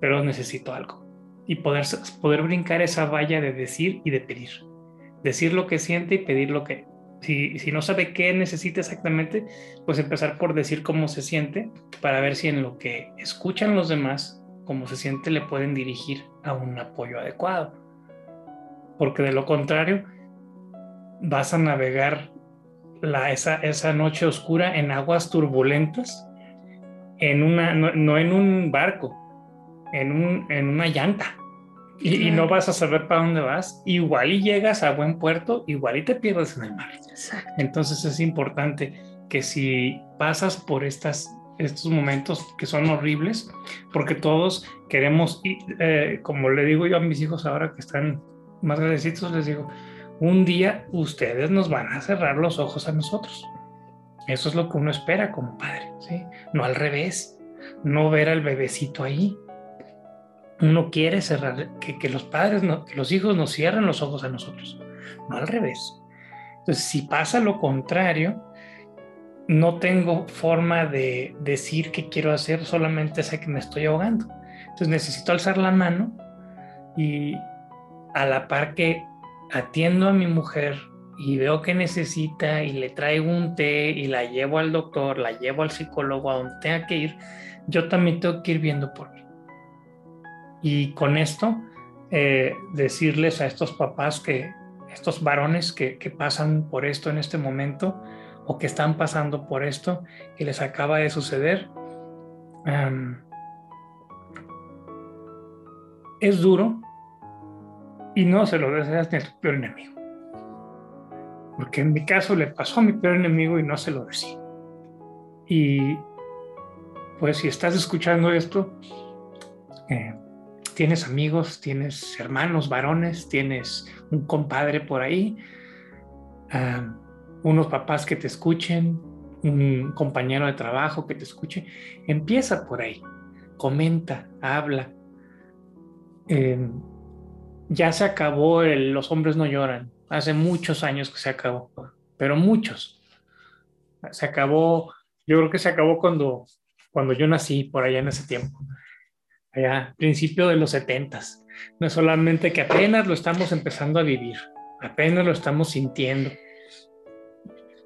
pero necesito algo. Y poder, poder brincar esa valla de decir y de pedir. Decir lo que siente y pedir lo que... Si, si no sabe qué necesita exactamente, pues empezar por decir cómo se siente para ver si en lo que escuchan los demás como se siente le pueden dirigir a un apoyo adecuado. Porque de lo contrario, vas a navegar la, esa, esa noche oscura en aguas turbulentas, en una, no, en un barco, en, un, en una llanta. Y, y, no vas a saber para dónde vas. Igual y llegas a buen puerto, igual y te pierdes en el mar. Entonces es importante que si pasas por estas estos momentos que son horribles, porque todos queremos, eh, como le digo yo a mis hijos ahora que están más grandecitos, les digo, un día ustedes nos van a cerrar los ojos a nosotros. Eso es lo que uno espera como padre, ¿sí? No al revés, no ver al bebecito ahí. Uno quiere cerrar, que, que los padres, no, que los hijos nos cierren los ojos a nosotros, no al revés. Entonces, si pasa lo contrario, no tengo forma de decir qué quiero hacer, solamente sé que me estoy ahogando. Entonces necesito alzar la mano y a la par que atiendo a mi mujer y veo que necesita y le traigo un té y la llevo al doctor, la llevo al psicólogo, a donde tenga que ir, yo también tengo que ir viendo por mí. Y con esto, eh, decirles a estos papás que, estos varones que, pasan por esto en este momento o que están pasando por esto que les acaba de suceder, es duro y no se lo deseas ni a tu peor enemigo. Porque en mi caso le pasó a mi peor enemigo y no se lo decía. Y pues si estás escuchando esto, eh, tienes amigos, tienes hermanos varones, tienes un compadre por ahí, ah, unos papás que te escuchen, un compañero de trabajo que te escuche, empieza por ahí, comenta, habla. Em, ya se acabó el Los hombres no lloran, hace muchos años que se acabó, pero muchos. Se acabó, yo creo que se acabó cuando, cuando yo nací, por allá en ese tiempo allá, principio de los setentas. No es solamente que apenas lo estamos empezando a vivir, apenas lo estamos sintiendo.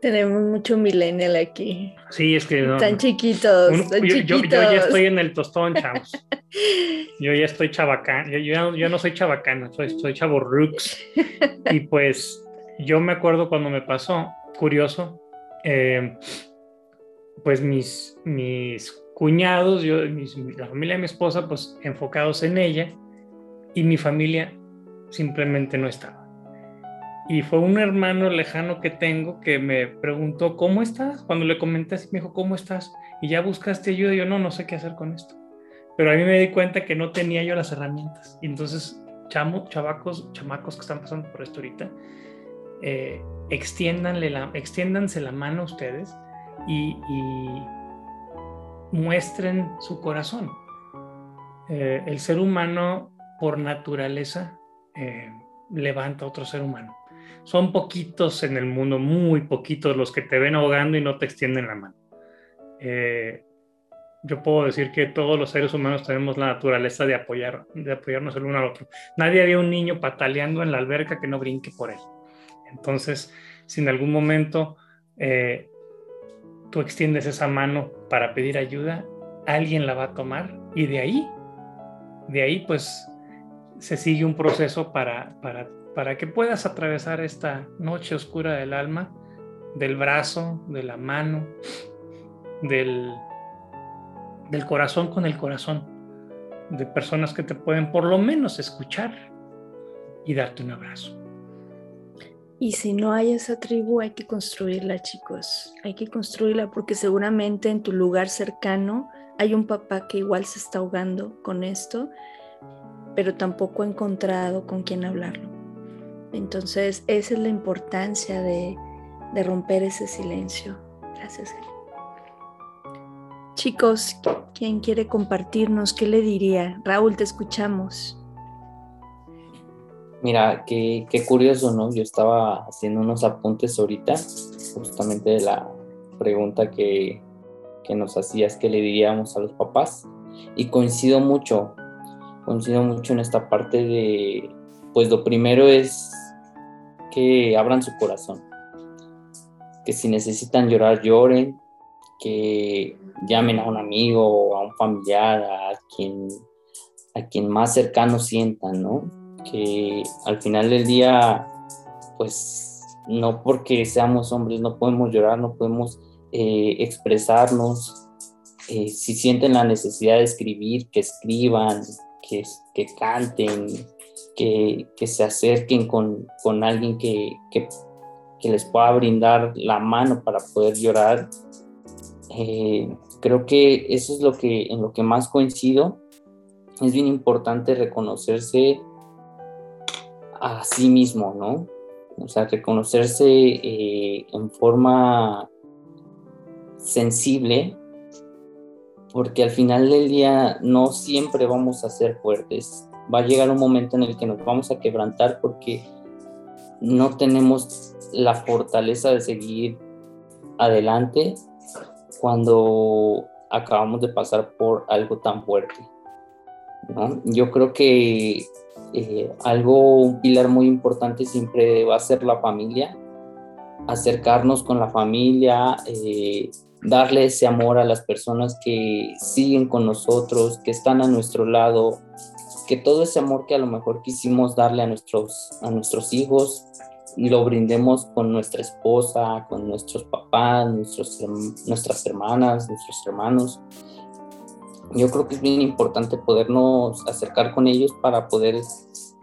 Tenemos mucho millennial aquí. Sí, es que no. Tan chiquitos, yo, ya estoy en el tostón, chavos. yo ya estoy chabacán. Yo, yo, no soy chabacano, soy, soy chavo rooks. y pues yo me acuerdo cuando me pasó, curioso, eh, pues mis, mis cuñados, yo, la familia de mi esposa, pues enfocados en ella y mi familia simplemente no estaba. Y fue un hermano lejano que tengo que me preguntó, ¿cómo estás? Cuando le comenté así, me dijo, ¿cómo estás? Y ya buscaste ayuda, y yo no, no sé qué hacer con esto. Pero a mí me di cuenta que no tenía yo las herramientas. Y entonces, chamo, chavacos, chamacos que están pasando por esto ahorita, eh, extiéndanle la, extiéndanse la mano a ustedes y muestren su corazón. Eh, el ser humano, por naturaleza, eh, levanta a otro ser humano. Son poquitos en el mundo, muy poquitos los que te ven ahogando y no te extienden la mano. Eh, yo puedo decir que todos los seres humanos tenemos la naturaleza de, apoyar, de apoyarnos el uno al otro. Nadie había un niño pataleando en la alberca que no brinque por él. Entonces, si en algún momento tú extiendes esa mano para pedir ayuda, alguien la va a tomar y de ahí, de ahí pues se sigue un proceso para, para, para que puedas atravesar esta noche oscura del alma, del brazo, de la mano, del, del corazón con el corazón, de personas que te pueden por lo menos escuchar y darte un abrazo. Y si no hay esa tribu, hay que construirla, chicos. Hay que construirla porque seguramente en tu lugar cercano hay un papá que igual se está ahogando con esto, pero tampoco ha encontrado con quién hablarlo. Entonces, esa es la importancia de, romper ese silencio. Gracias, Eli. Chicos, ¿quién quiere compartirnos? ¿Qué le diría? Raúl, te escuchamos. Mira, qué, qué curioso, ¿no? Yo estaba haciendo unos apuntes ahorita, justamente de la pregunta que, que nos hacías, que le diríamos a los papás. Y coincido mucho, coincido mucho en esta parte de, pues lo primero es que abran su corazón, que si necesitan llorar, lloren, que llamen a un amigo a un familiar, a quien, a quien más cercano sientan, ¿no? que al final del día, pues no porque seamos hombres no podemos llorar, no podemos eh, expresarnos. Eh, si sienten la necesidad de escribir, que escriban, que, que canten, que, se acerquen con, con alguien que, que, que, les pueda brindar la mano para poder llorar. Eh, creo que eso es lo que, en lo que más coincido. Es bien importante reconocerse a sí mismo, ¿no? O sea, reconocerse eh, en forma sensible, porque al final del día no siempre vamos a ser fuertes. Va a llegar un momento en el que nos vamos a quebrantar porque no tenemos la fortaleza de seguir adelante cuando acabamos de pasar por algo tan fuerte. Yo creo que eh, algo, un pilar muy importante siempre va a ser la familia, acercarnos con la familia, eh, darle ese amor a las personas que siguen con nosotros, que están a nuestro lado, que todo ese amor que a lo mejor quisimos darle a nuestros, a nuestros hijos, lo brindemos con nuestra esposa, con nuestros papás, nuestros, nuestras hermanas, nuestros hermanos. Yo creo que es bien importante podernos acercar con ellos para poder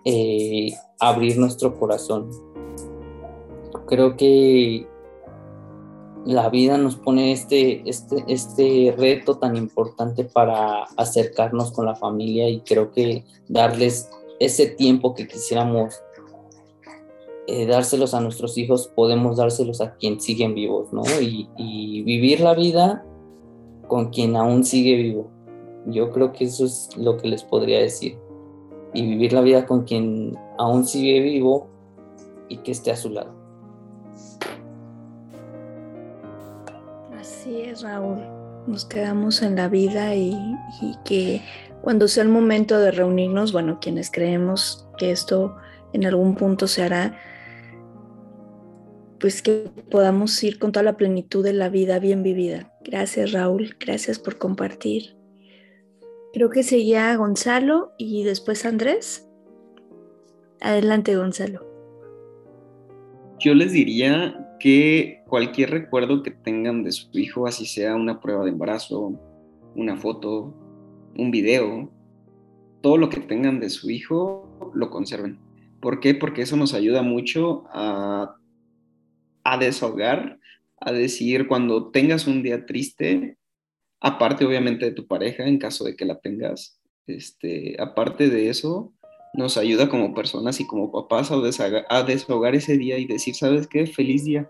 eh, abrir nuestro corazón. Creo que la vida nos pone este, este, este reto tan importante para acercarnos con la familia y creo que darles ese tiempo que quisiéramos eh, dárselos a nuestros hijos, podemos dárselos a quien siguen vivos, ¿no? Y, y, vivir la vida con quien aún sigue vivo. Yo creo que eso es lo que les podría decir. Y vivir la vida con quien aún sigue vivo y que esté a su lado. Raúl. Nos quedamos en la vida y, y que cuando sea el momento de reunirnos, bueno, quienes creemos que esto en algún punto se hará, pues que podamos ir con toda la plenitud de la vida bien vivida. Gracias Raúl, gracias por compartir. Creo que seguía Gonzalo y después Andrés. Adelante Gonzalo. Yo les diría que cualquier recuerdo que tengan de su hijo, así sea una prueba de embarazo, una foto, un video, todo lo que tengan de su hijo, lo conserven. ¿Por qué? Porque eso nos ayuda mucho a a desahogar, a decir cuando tengas un día triste, aparte obviamente de tu pareja, en caso de que la tengas, este, aparte de eso, nos ayuda como personas y como papás a, desahogar ese día y decir, ¿sabes qué? Feliz día.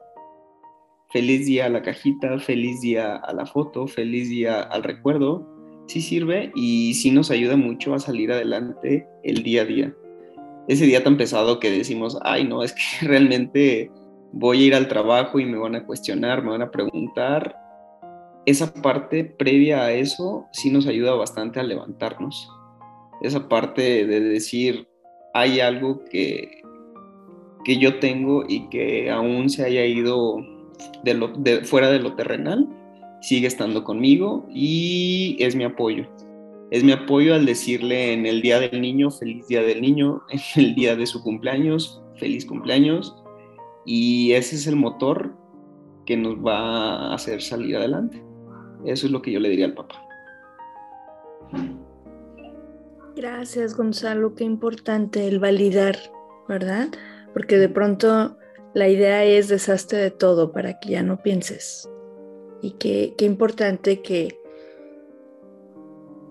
Feliz día a la cajita, feliz día a la foto, feliz día al recuerdo. Sí sirve y sí nos ayuda mucho a salir adelante el día a día. Ese día tan pesado que decimos, ay, no, es que realmente voy a ir al trabajo y me van a cuestionar, me van a preguntar. Esa parte previa a eso sí nos ayuda bastante a levantarnos. Esa parte de decir, hay algo que, que yo tengo y que aún se haya ido de lo, fuera de lo terrenal, sigue estando conmigo y es mi apoyo. Es mi apoyo al decirle en el día del niño, feliz día del niño, en el día de su cumpleaños, feliz cumpleaños, y ese es el motor que nos va a hacer salir adelante. Eso es lo que yo le diría al papá. Gracias, Gonzalo. Qué importante el validar, ¿verdad? Porque de pronto la idea es deshazte de todo para que ya no pienses. Y qué, qué importante que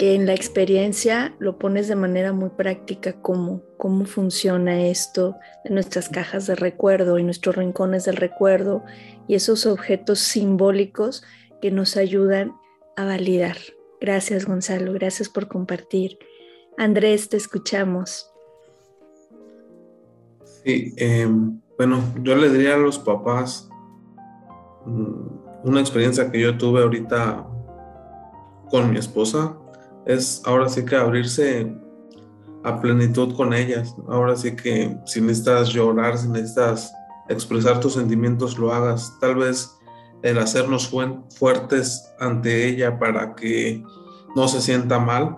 que en la experiencia lo pones de manera muy práctica cómo, cómo funciona esto de nuestras cajas de recuerdo y nuestros rincones del recuerdo y esos objetos simbólicos que nos ayudan a validar. Gracias Gonzalo, gracias por compartir. Andrés, te escuchamos. Sí, em, bueno, yo le diría a los papás mm, una experiencia que yo tuve ahorita con mi esposa es ahora sí que abrirse a plenitud con ellas. Ahora sí que si necesitas llorar, si necesitas expresar tus sentimientos, lo hagas. Tal vez el hacernos fuertes ante ella para que no se sienta mal,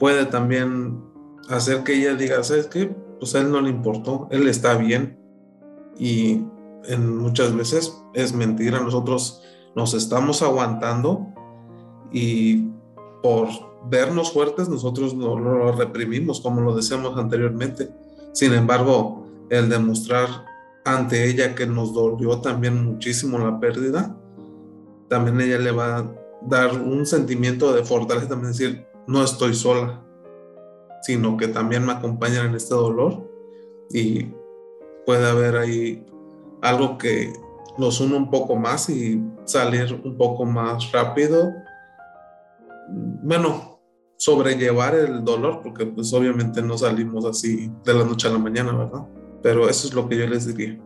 puede también hacer que ella diga, ¿sabes qué? Pues a él no le importó, él está bien. Y en muchas veces es mentira, nosotros nos estamos aguantando y por vernos fuertes, nosotros no lo reprimimos, como lo decíamos anteriormente. Sin embargo, el demostrar ante ella que nos dolió también muchísimo la pérdida, también ella le va a dar un sentimiento de fortaleza, también decir, no estoy sola, sino que también me acompañan en este dolor y puede haber ahí algo que nos une un poco más y salir un poco más rápido bueno, sobrellevar el dolor, porque pues obviamente no salimos así de la noche a la mañana, ¿verdad? Pero eso es lo que yo les diría.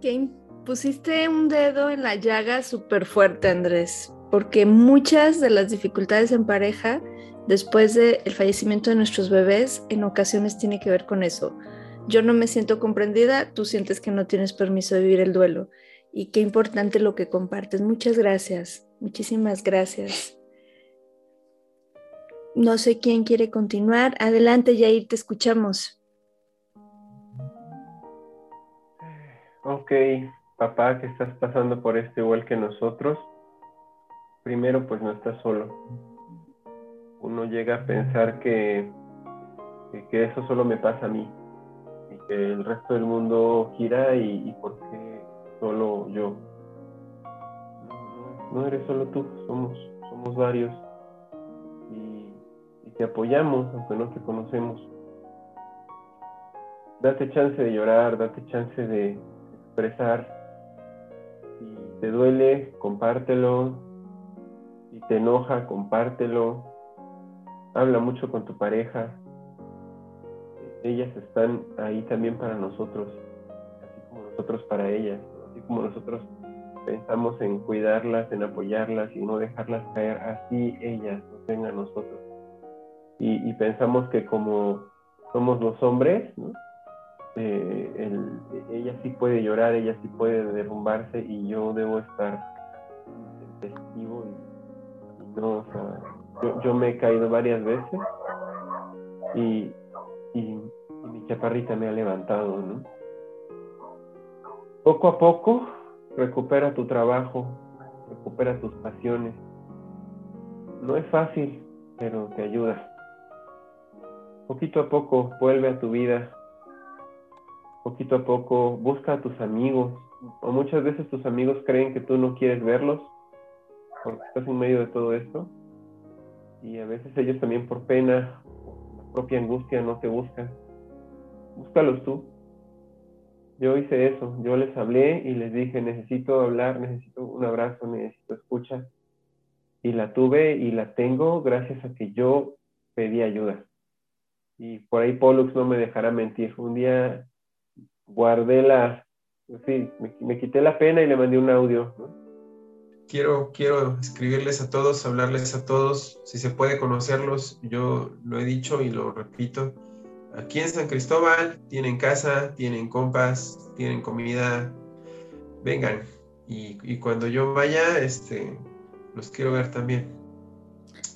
Que pusiste un dedo en la llaga súper fuerte, Andrés, porque muchas de las dificultades en pareja después del fallecimiento de nuestros bebés en ocasiones tiene que ver con eso. Yo no me siento comprendida, tú sientes que no tienes permiso de vivir el duelo. Y qué importante lo que compartes. Muchas gracias, muchísimas gracias. No sé quién quiere continuar. Adelante, Yair, te escuchamos. Ok, papá, que estás pasando por esto igual que nosotros. Primero, pues no estás solo. Uno llega a pensar que, que, eso solo me pasa a mí y que el resto del mundo gira y, y por qué solo yo. No, eres solo tú, somos, somos varios te apoyamos, aunque no te conocemos. Date chance de llorar, date chance de expresar. Te duele, compártelo. Si te enoja, compártelo. Habla mucho con tu pareja. Ellas están ahí también para nosotros, así como nosotros para ellas, así como nosotros pensamos en cuidarlas, en apoyarlas y no dejarlas caer, así ellas nos ven a nosotros y, pensamos que como somos los hombres, eh, ella sí puede llorar, ella sí puede derrumbarse y yo debo estar testigo y, no, o sea, yo, me he caído varias veces y, y, mi chaparrita me ha levantado, ¿no? Poco a poco recupera tu trabajo, recupera tus pasiones. No es fácil, pero te ayuda poquito a poco vuelve a tu vida, poquito a poco busca a tus amigos, o muchas veces tus amigos creen que tú no quieres verlos porque estás en medio de todo esto, y a veces ellos también por pena, por propia angustia no te buscan. Búscalos tú. Yo hice eso, yo les hablé y les dije, necesito hablar, necesito un abrazo, necesito escucha. Y la tuve y la tengo gracias a que yo pedí ayuda y por ahí Pollux no me dejará mentir. Un día guardé la, sí, me, quité la pena y le mandé un audio. Quiero, quiero escribirles a todos, hablarles a todos, si se puede conocerlos, yo lo he dicho y lo repito. Aquí en San Cristóbal tienen casa, tienen compas, tienen comida, vengan. Y, y cuando yo vaya, este, los quiero ver también.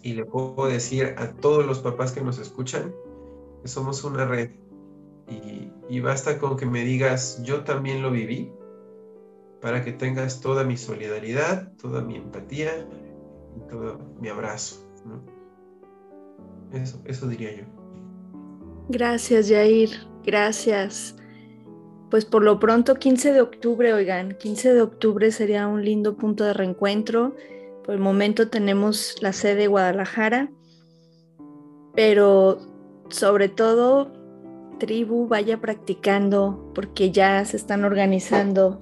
Y le puedo decir a todos los papás que nos escuchan, que somos una red. Y, basta con que me digas, yo también lo viví, para que tengas toda mi solidaridad, toda mi empatía y todo mi abrazo. Eso, eso diría yo. Gracias, Jair. Gracias. Pues por lo pronto, 15 de octubre, oigan, 15 de octubre sería un lindo punto de reencuentro. Por el momento tenemos la sede Guadalajara, pero sobre todo tribu vaya practicando porque ya se están organizando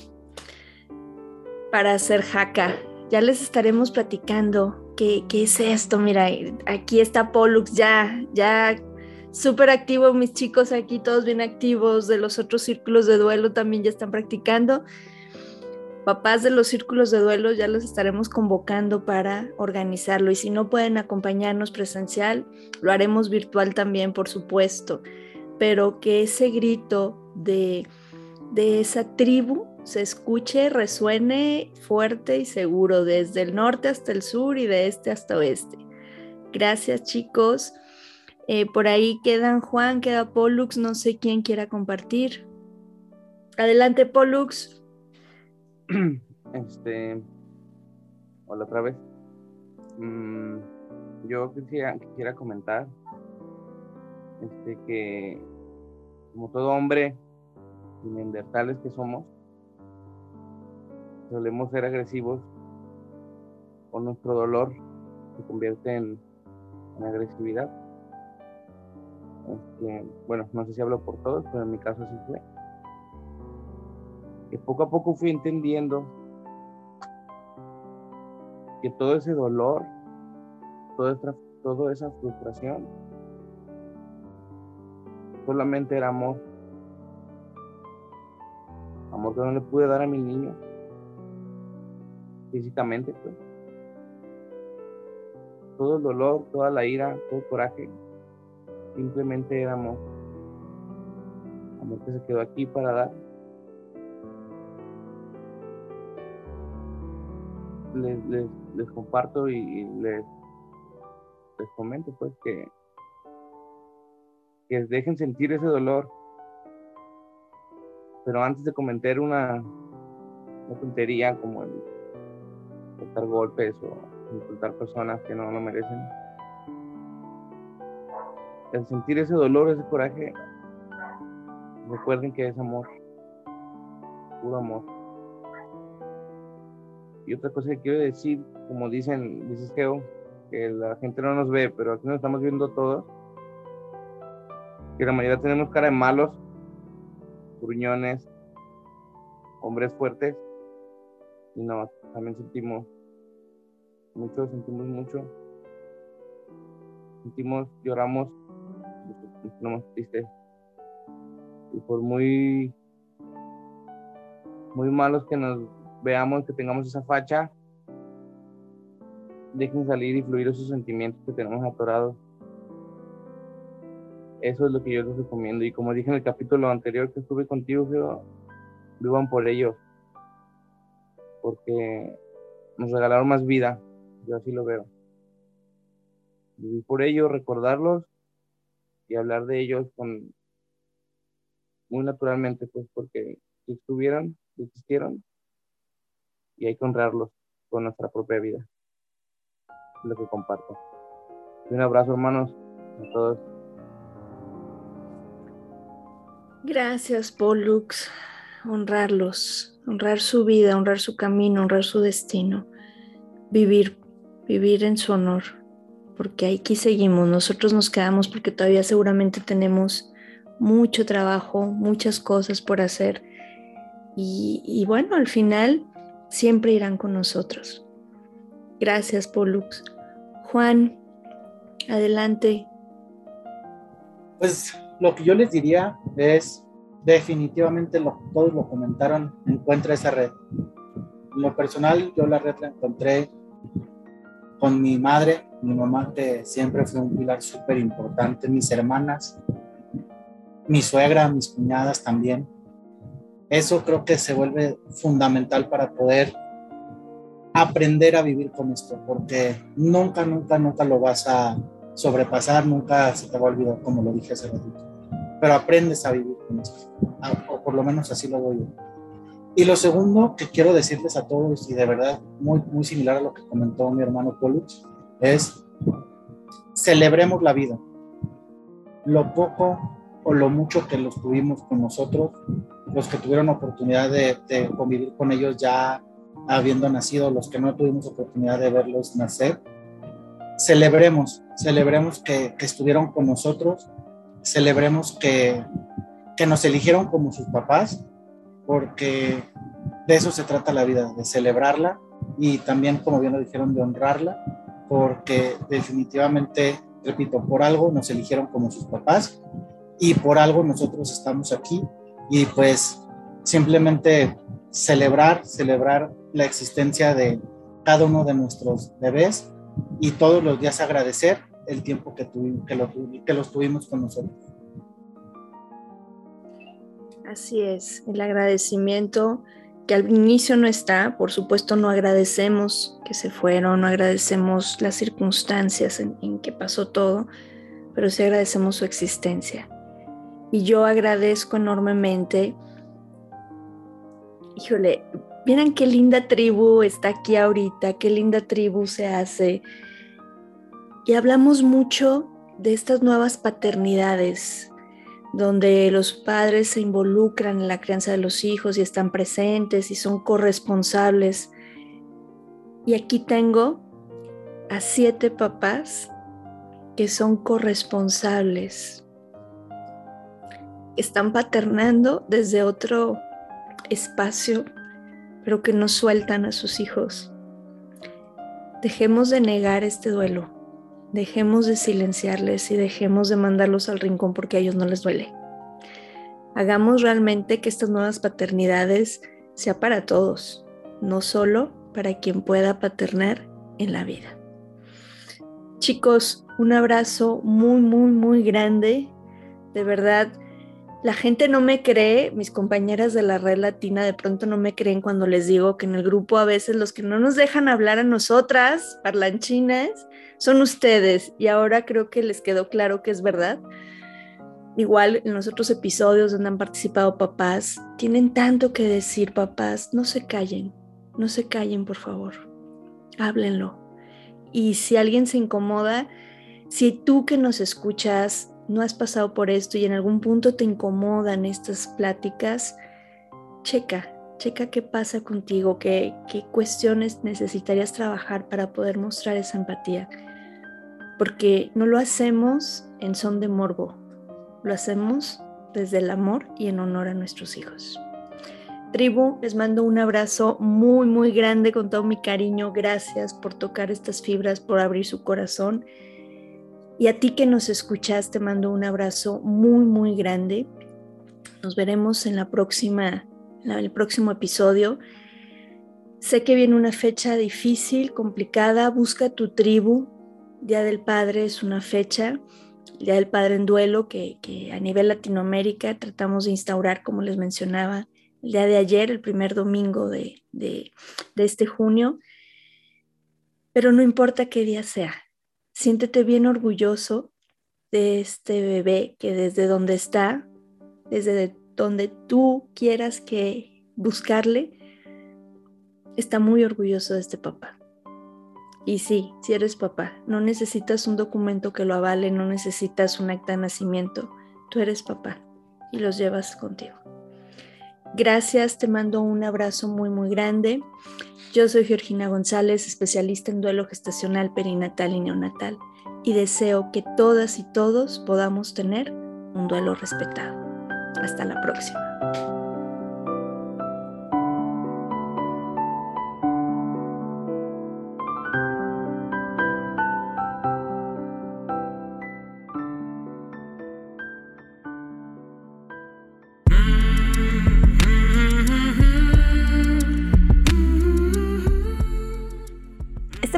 para hacer jaca. Ya les estaremos platicando qué, qué es esto. Mira, aquí está Pollux ya, ya súper activo, mis chicos aquí todos bien activos, de los otros círculos de duelo también ya están practicando papás de los círculos de duelo ya los estaremos convocando para organizarlo y si no pueden acompañarnos presencial, lo haremos virtual también, por supuesto, pero que ese grito de, de esa tribu se escuche, resuene fuerte y seguro desde el norte hasta el sur y de este hasta oeste. Gracias chicos. Eh, por ahí quedan Juan, queda Pollux, no sé quién quiera compartir. Adelante Pollux. este, hola otra vez. Mm, yo quisiera, quisiera comentar este, que como todo hombre neandertales que somos, solemos ser agresivos con nuestro dolor se convierte en, agresividad. Este, bueno, no sé si hablo por todos, pero en mi caso sí fue que poco a poco fui entendiendo que todo ese dolor, toda esa frustración, solamente era amor. Amor que no le pude dar a mi niño físicamente, pues. Todo el dolor, toda la ira, todo el coraje, simplemente era amor. Amor que se quedó aquí para dar. Les, les, comparto y, les, les comento pues que, que dejen sentir ese dolor. Pero antes de cometer una, tontería como el soltar golpes o insultar personas que no lo merecen. El sentir ese dolor, ese coraje, recuerden que es amor, puro amor. Y otra cosa que quiero decir, como dicen, dices Geo, que la gente no nos ve, pero aquí nos estamos viendo todos, que la mayoría tenemos cara de malos, gruñones, hombres fuertes, y no, también sentimos mucho, sentimos mucho. Sentimos, lloramos, nos tristes. Y por muy, muy malos que nos veamos, que tengamos esa facha, dejen salir y fluir esos sentimientos que tenemos atorados. Eso es lo que yo les recomiendo. Y como dije en el capítulo anterior que estuve contigo, vivan por ellos porque nos regalaron más vida, yo así lo veo. Vivir por ellos, recordarlos y hablar de ellos con muy naturalmente, pues porque estuvieron, existieron y hay que honrarlos con nuestra propia vida. Lo que comparto. Un abrazo, hermanos, a todos. Gracias, Pollux. Honrarlos, honrar su vida, honrar su camino, honrar su destino, vivir, vivir en su honor, porque aquí seguimos, nosotros nos quedamos porque todavía seguramente tenemos mucho trabajo, muchas cosas por hacer y, bueno, al final siempre irán con nosotros. Gracias, Pollux. Juan, adelante. Pues lo que yo les diría es definitivamente lo, todos lo comentaron, encuentra esa red. En lo personal, yo la red la encontré con mi madre, mi mamá que siempre fue un pilar súper importante, mis hermanas, mi suegra, mis cuñadas también. Eso creo que se vuelve fundamental para poder aprender a vivir con esto, porque nunca, nunca, nunca lo vas a sobrepasar, nunca se te va a olvidar, como lo dije hace ratito pero aprendes a vivir con esto, o por lo menos así lo voy. Y lo segundo que quiero decirles a todos, y de verdad muy, muy similar a lo que comentó mi hermano Pollux, es celebremos la vida. Lo poco o lo mucho que los tuvimos con nosotros, los que tuvieron oportunidad de, de convivir con ellos ya habiendo nacido, los que no tuvimos oportunidad de verlos nacer, celebremos, celebremos que, que estuvieron con nosotros, celebremos que, que nos eligieron como sus papás, porque de eso se trata la vida, de celebrarla y también, como bien lo dijeron, de honrarla, porque definitivamente, repito, por algo nos eligieron como sus papás y por algo nosotros estamos aquí y pues simplemente celebrar, celebrar la existencia de cada uno de nuestros bebés y todos los días agradecer el tiempo que, que, que los tuvimos con nosotros. Así es, el agradecimiento que al inicio no está, por supuesto no agradecemos que se fueron, no agradecemos las circunstancias en, en que pasó todo, pero sí agradecemos su existencia. Y yo agradezco enormemente, híjole, miren qué linda tribu está aquí ahorita, qué linda tribu se hace y hablamos mucho de estas nuevas paternidades, donde los padres se involucran en la crianza de los hijos y están presentes y son corresponsables. Y aquí tengo a siete papás que son corresponsables. Están paternando desde otro espacio, pero que no sueltan a sus hijos. Dejemos de negar este duelo. Dejemos de silenciarles y dejemos de mandarlos al rincón porque a ellos no les duele. Hagamos realmente que estas nuevas paternidades sea para todos, no solo para quien pueda paternar en la vida. Chicos, un abrazo muy, muy, muy grande. De verdad, la gente no me cree, mis compañeras de la red latina de pronto no me creen cuando les digo que en el grupo a veces los que no nos dejan hablar a nosotras, parlanchinas, son ustedes. Y ahora creo que les quedó claro que es verdad. Igual en los otros episodios donde han participado papás, tienen tanto que decir papás, no se callen, no se callen por favor, háblenlo. Y si alguien se incomoda, si tú que nos escuchas no has pasado por esto y en algún punto te incomodan estas pláticas, checa, checa qué pasa contigo, qué, qué cuestiones necesitarías trabajar para poder mostrar esa empatía. Porque no lo hacemos en son de morbo, lo hacemos desde el amor y en honor a nuestros hijos. Tribu, les mando un abrazo muy, muy grande con todo mi cariño. Gracias por tocar estas fibras, por abrir su corazón. Y a ti que nos escuchas, te mando un abrazo muy, muy grande. Nos veremos en la próxima, en el próximo episodio. Sé que viene una fecha difícil, complicada. Busca tu tribu. Día del Padre es una fecha. Día del Padre en duelo que, a nivel Latinoamérica tratamos de instaurar, como les mencionaba, el día de ayer, el primer domingo de, de este junio. Pero no importa qué día sea, Siéntete bien orgulloso de este bebé que desde donde está, desde donde tú quieras que buscarle, está muy orgulloso de este papá. Y sí, si eres papá, no necesitas un documento que lo avale, no necesitas un acta de nacimiento, tú eres papá y los llevas contigo. Gracias, te mando un abrazo muy, muy grande. Yo soy Georgina González, especialista en duelo gestacional, perinatal y neonatal, y deseo que todas y todos podamos tener un duelo respetado. Hasta la próxima.